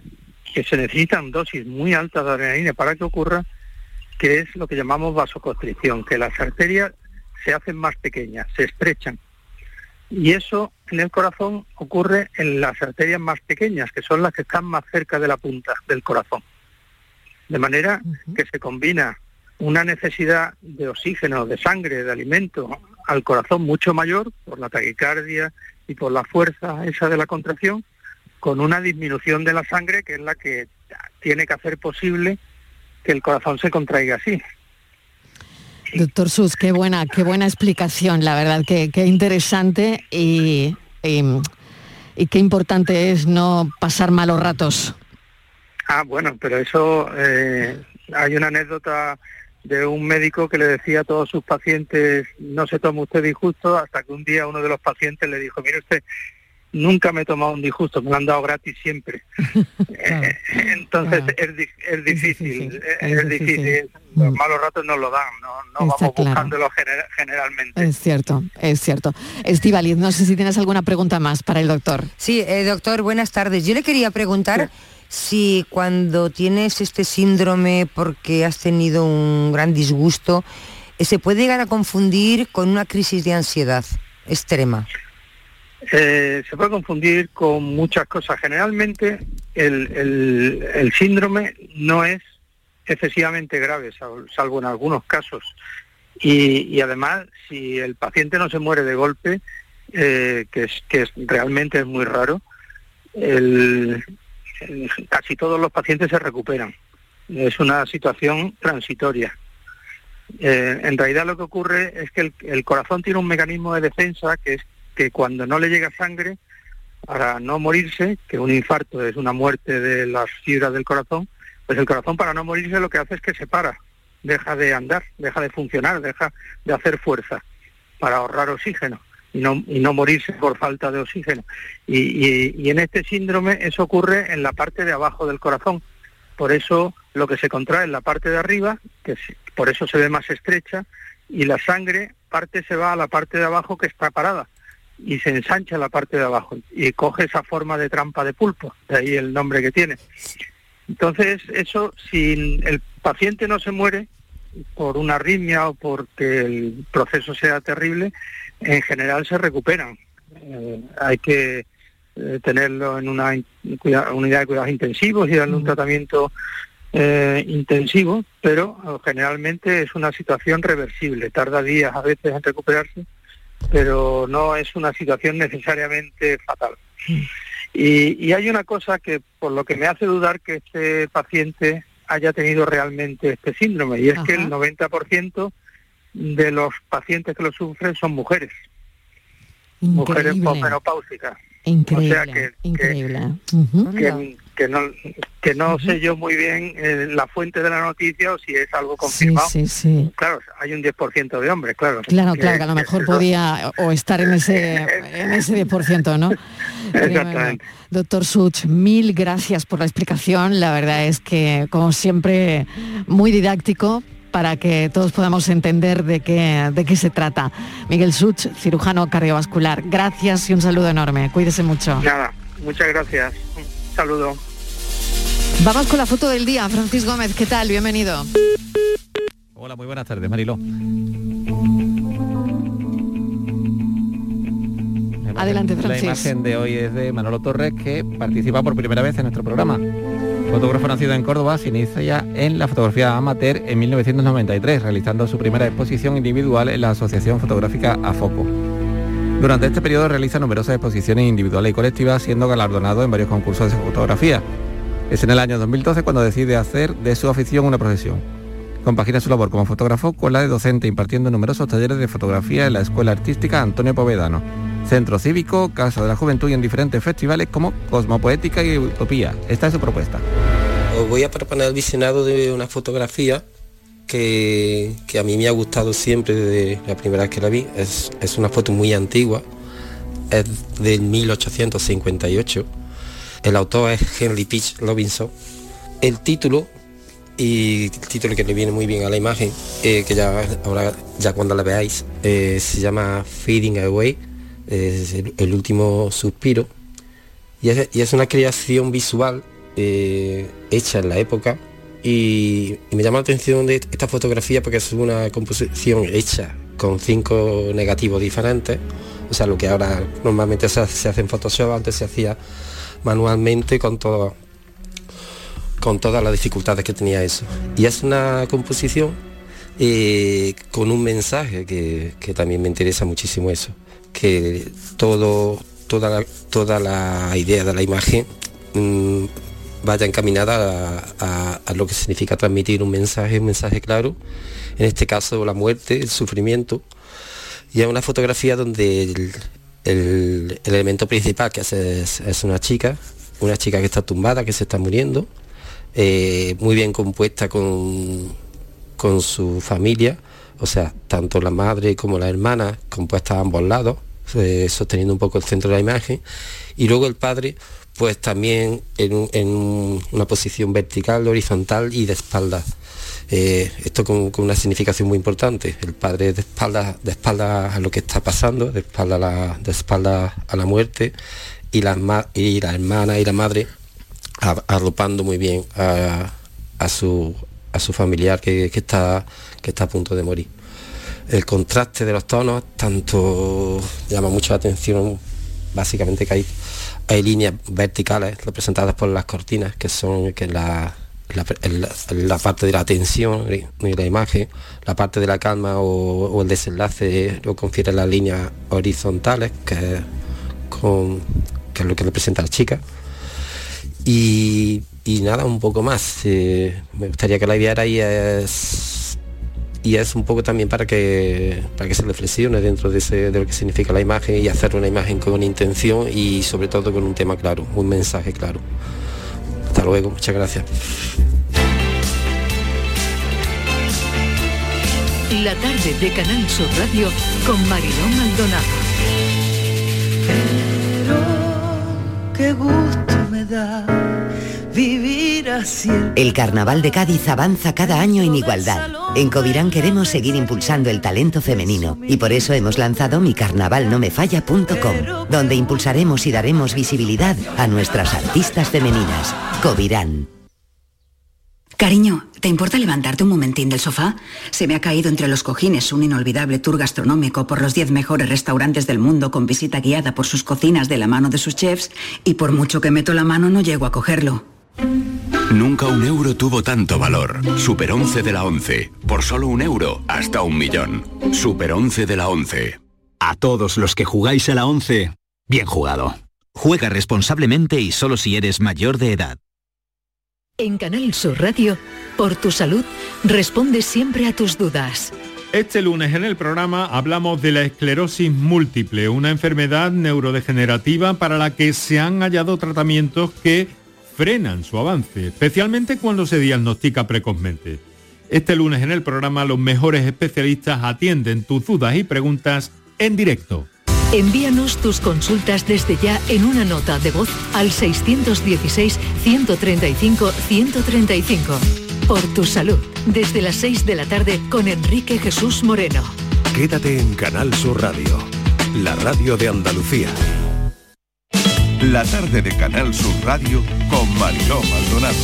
que se necesitan dosis muy altas de adrenalina para que ocurra, que es lo que llamamos vasoconstricción, que las arterias se hacen más pequeñas, se estrechan y eso en el corazón ocurre en las arterias más pequeñas, que son las que están más cerca de la punta del corazón. De manera que se combina una necesidad de oxígeno, de sangre, de alimento al corazón mucho mayor por la taquicardia y por la fuerza esa de la contracción, con una disminución de la sangre que es la que tiene que hacer posible que el corazón se contraiga así. Doctor Sus, qué buena, qué buena explicación, la verdad, qué, interesante y, qué importante es no pasar malos ratos. Ah, bueno, pero eso, eh, hay una anécdota de un médico que le decía a todos sus pacientes, no se tome usted disgusto, hasta que un día uno de los pacientes le dijo, mire usted, nunca me he tomado un disgusto, me lo han dado gratis siempre. *laughs* Eh, entonces es, difícil, es, difícil. Los malos ratos no lo dan, no, no vamos buscándolo generalmente. Es cierto, es cierto. Estivaliz, no sé si tienes alguna pregunta más para el doctor. Sí, eh, doctor, buenas tardes. Yo le quería preguntar si cuando tienes este síndrome porque has tenido un gran disgusto, eh, se puede llegar a confundir con una crisis de ansiedad extrema. Eh, se puede confundir con muchas cosas. Generalmente el, síndrome no es excesivamente grave, salvo en algunos casos. Y, además, si el paciente no se muere de golpe, eh, que, es, que es, realmente es muy raro, el- casi todos los pacientes se recuperan. Es una situación transitoria. Eh, en realidad lo que ocurre es que el, el corazón tiene un mecanismo de defensa que es que cuando no le llega sangre, para no morirse, que un infarto es una muerte de las fibras del corazón, pues el corazón para no morirse lo que hace es que se para, deja de andar, deja de funcionar, deja de hacer fuerza para ahorrar oxígeno y no, y no morirse por falta de oxígeno. Y, y- en este síndrome eso ocurre en la parte de abajo del corazón. Por eso lo que se contrae en la parte de arriba, que por eso se ve más estrecha, y la sangre parte se va a la parte de abajo que está parada y se ensancha la parte de abajo y coge esa forma de trampa de pulpo, de ahí el nombre que tiene. Entonces, eso, si el paciente no se muere por una arritmia o porque el proceso sea terrible, en general se recuperan. Eh, hay que eh, tenerlo en una unidad de cuidados intensivos y darle un tratamiento eh, intensivo, pero generalmente es una situación reversible. Tarda días a veces en recuperarse, pero no es una situación necesariamente fatal. Y, y hay una cosa que por lo que me hace dudar que este paciente haya tenido realmente este síndrome, y es que el 90% de los pacientes que lo sufren son mujeres, mujeres posmenopáusicas. Increíble, O sea que- increíble. Que, que no que no sé yo muy bien eh, la fuente de la noticia o si es algo confirmado. sí, sí. Claro, hay un 10% de hombres, claro. Claro, claro, que a lo mejor podía o estar en ese, *laughs* en ese 10%, ¿no? Exactamente. Doctor Such, mil gracias por la explicación. La verdad es que, como siempre, muy didáctico para que todos podamos entender de qué, de qué se trata. Miguel Such, cirujano cardiovascular. Gracias y un saludo enorme. Cuídese mucho. Nada, muchas gracias. Un saludo. Vamos con la foto del día. Francis Gómez, ¿qué tal? Bienvenido. Hola, muy buenas tardes, Mariló. Adelante, La Francis. imagen de hoy es de Manolo Torres, que participa por primera vez en nuestro programa. Fotógrafo nacido en Córdoba, se inicia en la fotografía amateur en 1993, realizando su primera exposición individual en la Asociación Fotográfica AFOCO. Durante este periodo realiza numerosas exposiciones individuales y colectivas, siendo galardonado en varios concursos de fotografía. Es en el año 2012 cuando decide hacer de su afición una profesión. Compagina su labor como fotógrafo con la de docente impartiendo numerosos talleres de fotografía en la Escuela Artística Antonio Povedano, Centro Cívico, Casa de la Juventud y en diferentes festivales como Cosmopoética y Utopía. Esta es su propuesta. Os voy a proponer visionado de una fotografía que, que a mí me ha gustado siempre desde la primera vez que la vi. Es, es una foto muy antigua, es del 1858. El autor es Henry Peach Robinson. El título, y el título que le viene muy bien a la imagen, eh, que ya ahora ya cuando la veáis, eh, se llama Fading Away, es el- último suspiro. Y es, una creación visual eh, hecha en la época y, me llama la atención de esta fotografía porque es una composición hecha con cinco negativos diferentes, o sea, lo que ahora normalmente se, hace- se hace en Photoshop, antes se hacía manualmente con todo con todas las dificultades que tenía eso. Y es una composición eh, con un mensaje que, que también me interesa muchísimo eso, que toda, la, toda la idea de la imagen mm, vaya encaminada a, a- a lo que significa transmitir un mensaje, un mensaje claro, en este caso la muerte, el sufrimiento, y es una fotografía donde el, el- el elemento principal que hace es, es una chica, una chica que está tumbada, que se está muriendo, eh, muy bien compuesta con, con su familia, o sea, tanto la madre como la hermana compuestas a ambos lados, eh, sosteniendo un poco el centro de la imagen, y luego el padre, pues también en, un- en un- una posición vertical, horizontal y de espalda. Eh, esto con, una significación muy importante. El padre de espalda, de espalda a lo que está pasando, de espalda a la, espalda a la muerte, y la, hermana y la madre arropando muy bien a, su, familiar que está, que está a punto de morir. El contraste de los tonos, tanto llama mucho la atención, básicamente que hay, hay líneas verticales representadas por las cortinas, que son que la, la, parte de la atención de la imagen, la parte de la calma o, el desenlace lo confiere las líneas horizontales, que, con, que es lo que representa la chica. Y, nada, un poco más. Eh, me gustaría que la viera y es, un poco también para que, para que se reflexione dentro de, ese, de lo que significa la imagen y hacer una imagen con una intención y sobre todo con un tema claro, un mensaje claro. Hasta luego, muchas gracias. La tarde de Canal Sur Radio con Mariló Maldonado. Pero qué gusto me da vivir así. El Carnaval de Cádiz avanza cada año en igualdad. En Covirán queremos seguir impulsando el talento femenino y por eso hemos lanzado micarnavalnomefalla.com, donde impulsaremos y daremos visibilidad a nuestras artistas femeninas. Covirán. Cariño, ¿te importa levantarte un momentín del sofá? Se me ha caído entre los cojines un inolvidable tour gastronómico por los 10 mejores restaurantes del mundo con visita guiada por sus cocinas de la mano de sus chefs y por mucho que meto la mano no llego a cogerlo. Nunca un euro tuvo tanto valor. Super 11 de la 11. Por solo un euro, hasta un millón. Super 11 de la 11. A todos los que jugáis a la 11, bien jugado. Juega responsablemente y solo si eres mayor de edad. En Canal Sur Radio, por tu salud, responde siempre a tus dudas. Este lunes en el programa hablamos de la esclerosis múltiple, una enfermedad neurodegenerativa para la que se han hallado tratamientos que frenan su avance, especialmente cuando se diagnostica precozmente. Este lunes en el programa los mejores especialistas atienden tus dudas y preguntas en directo. Envíanos tus consultas desde ya en una nota de voz al 616-135-135. Por tu salud, desde las 6 de la tarde con Enrique Jesús Moreno. Quédate en Canal Sur Radio, la radio de Andalucía. La tarde de Canal Sur Radio con Mariló Maldonado.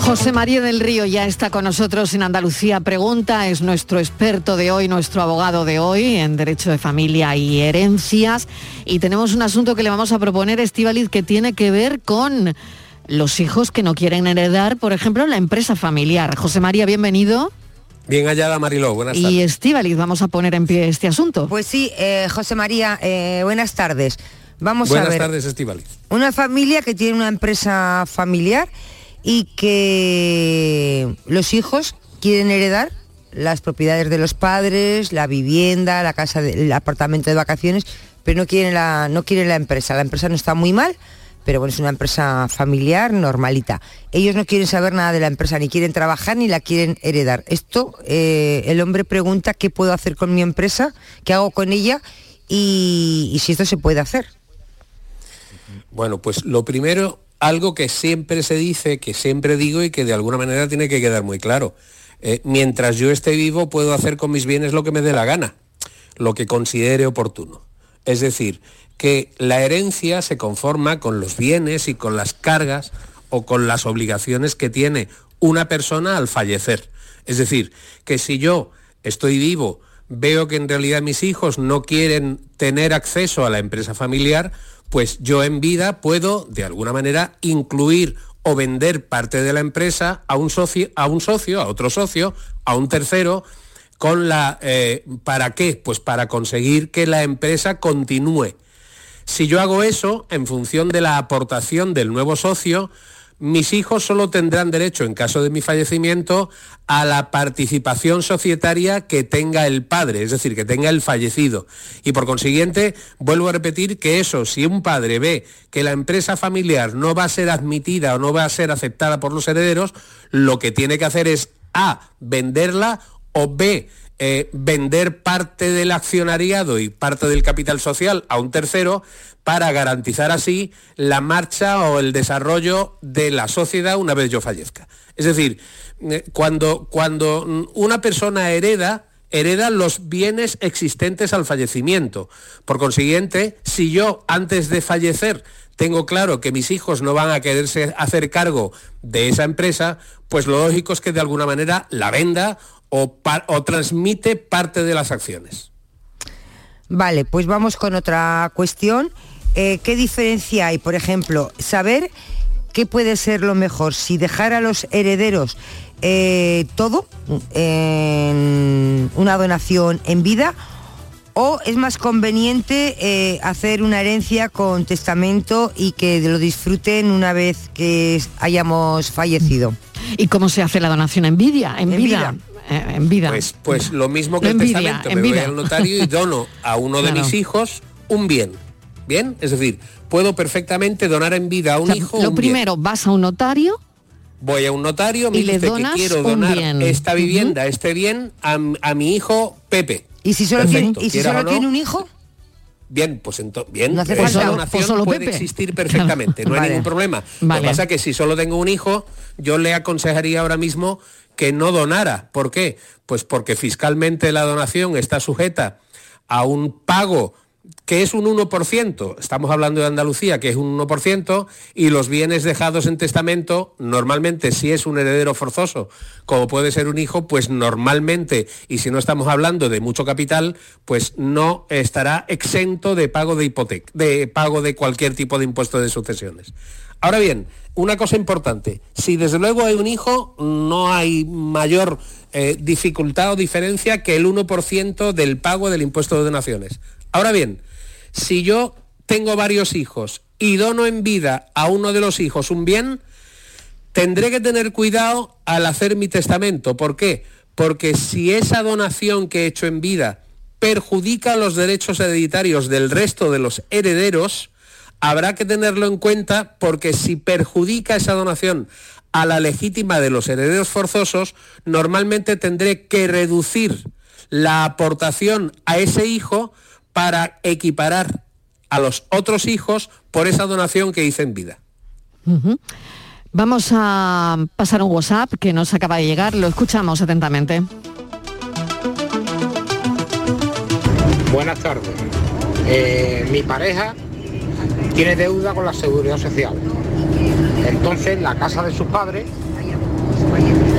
José María del Río ya está con nosotros en Andalucía Pregunta, es nuestro experto de hoy, nuestro abogado de hoy en Derecho de Familia y Herencias. Y tenemos un asunto que le vamos a proponer, Estivaliz, que tiene que ver con los hijos que no quieren heredar, por ejemplo, la empresa familiar. José María, bienvenido. Bien hallada, Mariló, buenas tardes. Y Estivaliz, vamos a poner en pie este asunto. Pues sí, eh, José María, eh, buenas tardes. Vamos buenas a ver. tardes, Estivaliz. Una familia que tiene una empresa familiar y que los hijos quieren heredar las propiedades de los padres, la vivienda, la casa, el apartamento de vacaciones, pero no quieren la, no quieren la empresa. La empresa no está muy mal, pero bueno, es una empresa familiar normalita. Ellos no quieren saber nada de la empresa, ni quieren trabajar, ni la quieren heredar. Esto, eh, el hombre pregunta qué puedo hacer con mi empresa, qué hago con ella y, si esto se puede hacer. Bueno, pues lo primero algo que siempre se dice, que siempre digo y que de alguna manera tiene que quedar muy claro. Eh, mientras yo esté vivo puedo hacer con mis bienes lo que me dé la gana, lo que considere oportuno. Es decir, que la herencia se conforma con los bienes y con las cargas o con las obligaciones que tiene una persona al fallecer. Es decir, que si yo estoy vivo, veo que en realidad mis hijos no quieren tener acceso a la empresa familiar, pues yo en vida puedo, de alguna manera, incluir o vender parte de la empresa a un socio, a, un socio, a otro socio, a un tercero, con la, eh, ¿para qué? Pues para conseguir que la empresa continúe. Si yo hago eso, en función de la aportación del nuevo socio, mis hijos solo tendrán derecho, en caso de mi fallecimiento, a la participación societaria que tenga el padre, es decir, que tenga el fallecido. Y por consiguiente, vuelvo a repetir que eso, si un padre ve que la empresa familiar no va a ser admitida o no va a ser aceptada por los herederos, lo que tiene que hacer es A, venderla o B, eh, vender parte del accionariado y parte del capital social a un tercero para garantizar así la marcha o el desarrollo de la sociedad una vez yo fallezca. Es decir, eh, cuando, cuando una persona hereda, hereda los bienes existentes al fallecimiento. Por consiguiente, si yo antes de fallecer tengo claro que mis hijos no van a quererse hacer cargo de esa empresa, pues lo lógico es que de alguna manera la venda o, o transmite parte de las acciones. Vale, pues vamos con otra cuestión. Eh, ¿Qué diferencia hay, por ejemplo, saber qué puede ser lo mejor? Si dejar a los herederos eh, todo en una donación en vida o es más conveniente eh, hacer una herencia con testamento y que lo disfruten una vez que hayamos fallecido. ¿Y cómo se hace la donación en vida? En, vida. En vida. Pues, pues lo mismo que el testamento. en Me voy vida. al notario y dono a uno de *laughs* Claro. mis hijos un bien. ¿Bien? Es decir, puedo perfectamente donar en vida a un O sea, hijo lo un bien. primero, vas a un notario Voy a un notario, me Y le dice que donas quiero un donar esta vivienda, este bien, a, a mi hijo Pepe. ¿Y si solo, Perfecto, tiene, ¿y si solo no, tiene un hijo? Bien, pues entonces, bien, No hace esa falta- donación pues solo puede Pepe. existir perfectamente, *laughs* no hay ningún problema. Lo Vale. que pasa es que si solo tengo un hijo, yo le aconsejaría ahora mismo que no donara. ¿Por qué? Pues porque fiscalmente la donación está sujeta a un pago que es un 1%, estamos hablando de Andalucía, que es un 1%, y los bienes dejados en testamento, normalmente si es un heredero forzoso, como puede ser un hijo, pues normalmente, y si no estamos hablando de mucho capital, pues no estará exento de pago de hipoteca, de pago de cualquier tipo de impuesto de sucesiones. Ahora bien, una cosa importante, si desde luego hay un hijo, no hay mayor eh, dificultad o diferencia que el 1% del pago del impuesto de donaciones. Ahora bien, si yo tengo varios hijos y dono en vida a uno de los hijos un bien, tendré que tener cuidado al hacer mi testamento. ¿Por qué? Porque si esa donación que he hecho en vida perjudica los derechos hereditarios del resto de los herederos, habrá que tenerlo en cuenta porque si perjudica esa donación a la legítima de los herederos forzosos, normalmente tendré que reducir la aportación a ese hijo para equiparar a los otros hijos por esa donación que hice en vida. Vamos a pasar un WhatsApp que nos acaba de llegar, lo escuchamos atentamente. Buenas tardes. Eh, mi pareja tiene deuda con la seguridad social. Entonces la casa de sus padres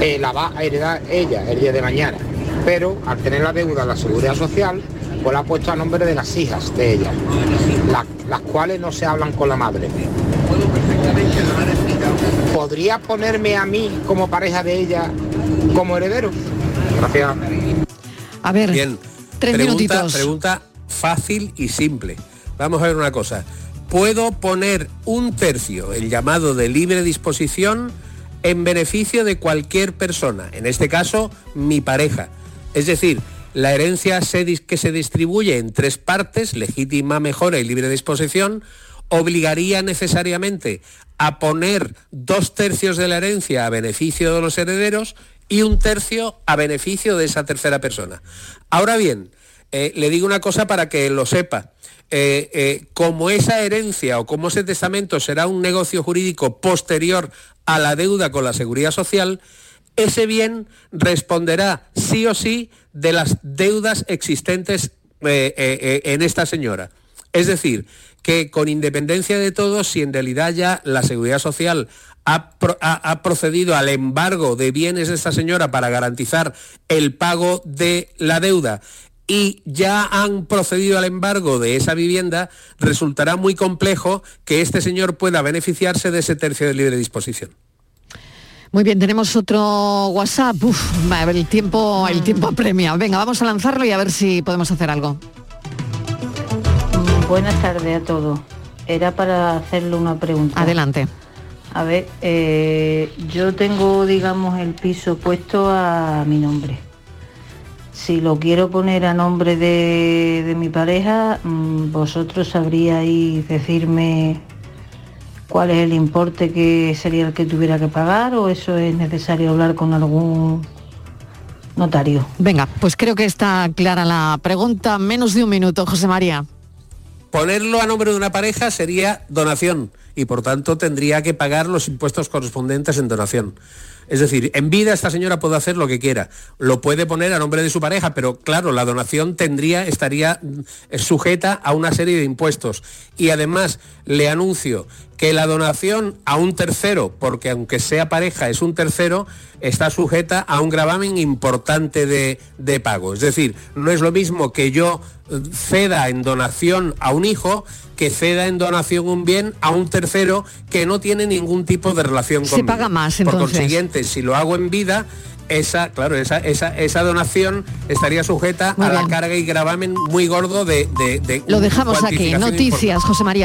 eh, la va a heredar ella el día de mañana. Pero al tener la deuda en la seguridad social, pues la ha puesto a nombre de las hijas de ella, la- las cuales no se hablan con la madre. ¿Podría ponerme a mí como pareja de ella como heredero? Gracias. A ver, Bien. tres pregunta, minutitos. Pregunta fácil y simple. Vamos a ver una cosa. ¿Puedo poner un tercio, el llamado de libre disposición, en beneficio de cualquier persona? En este caso, mi pareja. Es decir, la herencia que se distribuye en tres partes, legítima, mejora y libre disposición, obligaría necesariamente a poner dos tercios de la herencia a beneficio de los herederos y un tercio a beneficio de esa tercera persona. Ahora bien, eh, le digo una cosa para que lo sepa. Eh, eh, como esa herencia o como ese testamento será un negocio jurídico posterior a la deuda con la seguridad social, ese bien responderá sí o sí de las deudas existentes eh, en esta señora. Es decir, que con independencia de todo, si en realidad ya la Seguridad Social ha- ha procedido al embargo de bienes de esta señora para garantizar el pago de la deuda y ya han procedido al embargo de esa vivienda, resultará muy complejo que este señor pueda beneficiarse de ese tercio de libre disposición. Muy bien, tenemos otro WhatsApp. Uf, el tiempo, el tiempo apremia. Venga, vamos a lanzarlo y a ver si podemos hacer algo. Buenas tardes a todos. Era para hacerle una pregunta. Adelante. A ver, eh, yo tengo, digamos, el piso puesto a mi nombre. Si lo quiero poner a nombre de, de mi pareja, mm, vosotros sabríais decirme cuál es el importe que sería el que tuviera que pagar o eso es necesario hablar con algún notario. Venga, pues creo que está clara la pregunta. Menos de un minuto, José María. Ponerlo a nombre de una pareja sería donación y por tanto tendría que pagar los impuestos correspondientes en donación. Es decir, en vida esta señora puede hacer lo que quiera. Lo puede poner a nombre de su pareja, pero claro, la donación tendría, estaría mm, sujeta a una serie de impuestos. Y además le anuncio que la donación a un tercero, porque aunque sea pareja, es un tercero, está sujeta a un gravamen importante de, de pago. Es decir, no es lo mismo que yo eh, ceda en donación a un hijo que ceda en donación un bien a un tercero que no tiene ningún tipo de relación Se conmigo. paga más, Por entonces. consiguiente, si lo hago en vida, esa, claro, esa, esa, esa donación estaría sujeta Muy a la carga y gravamen muy gordo de, de, de Lo dejamos aquí. Noticias, José María.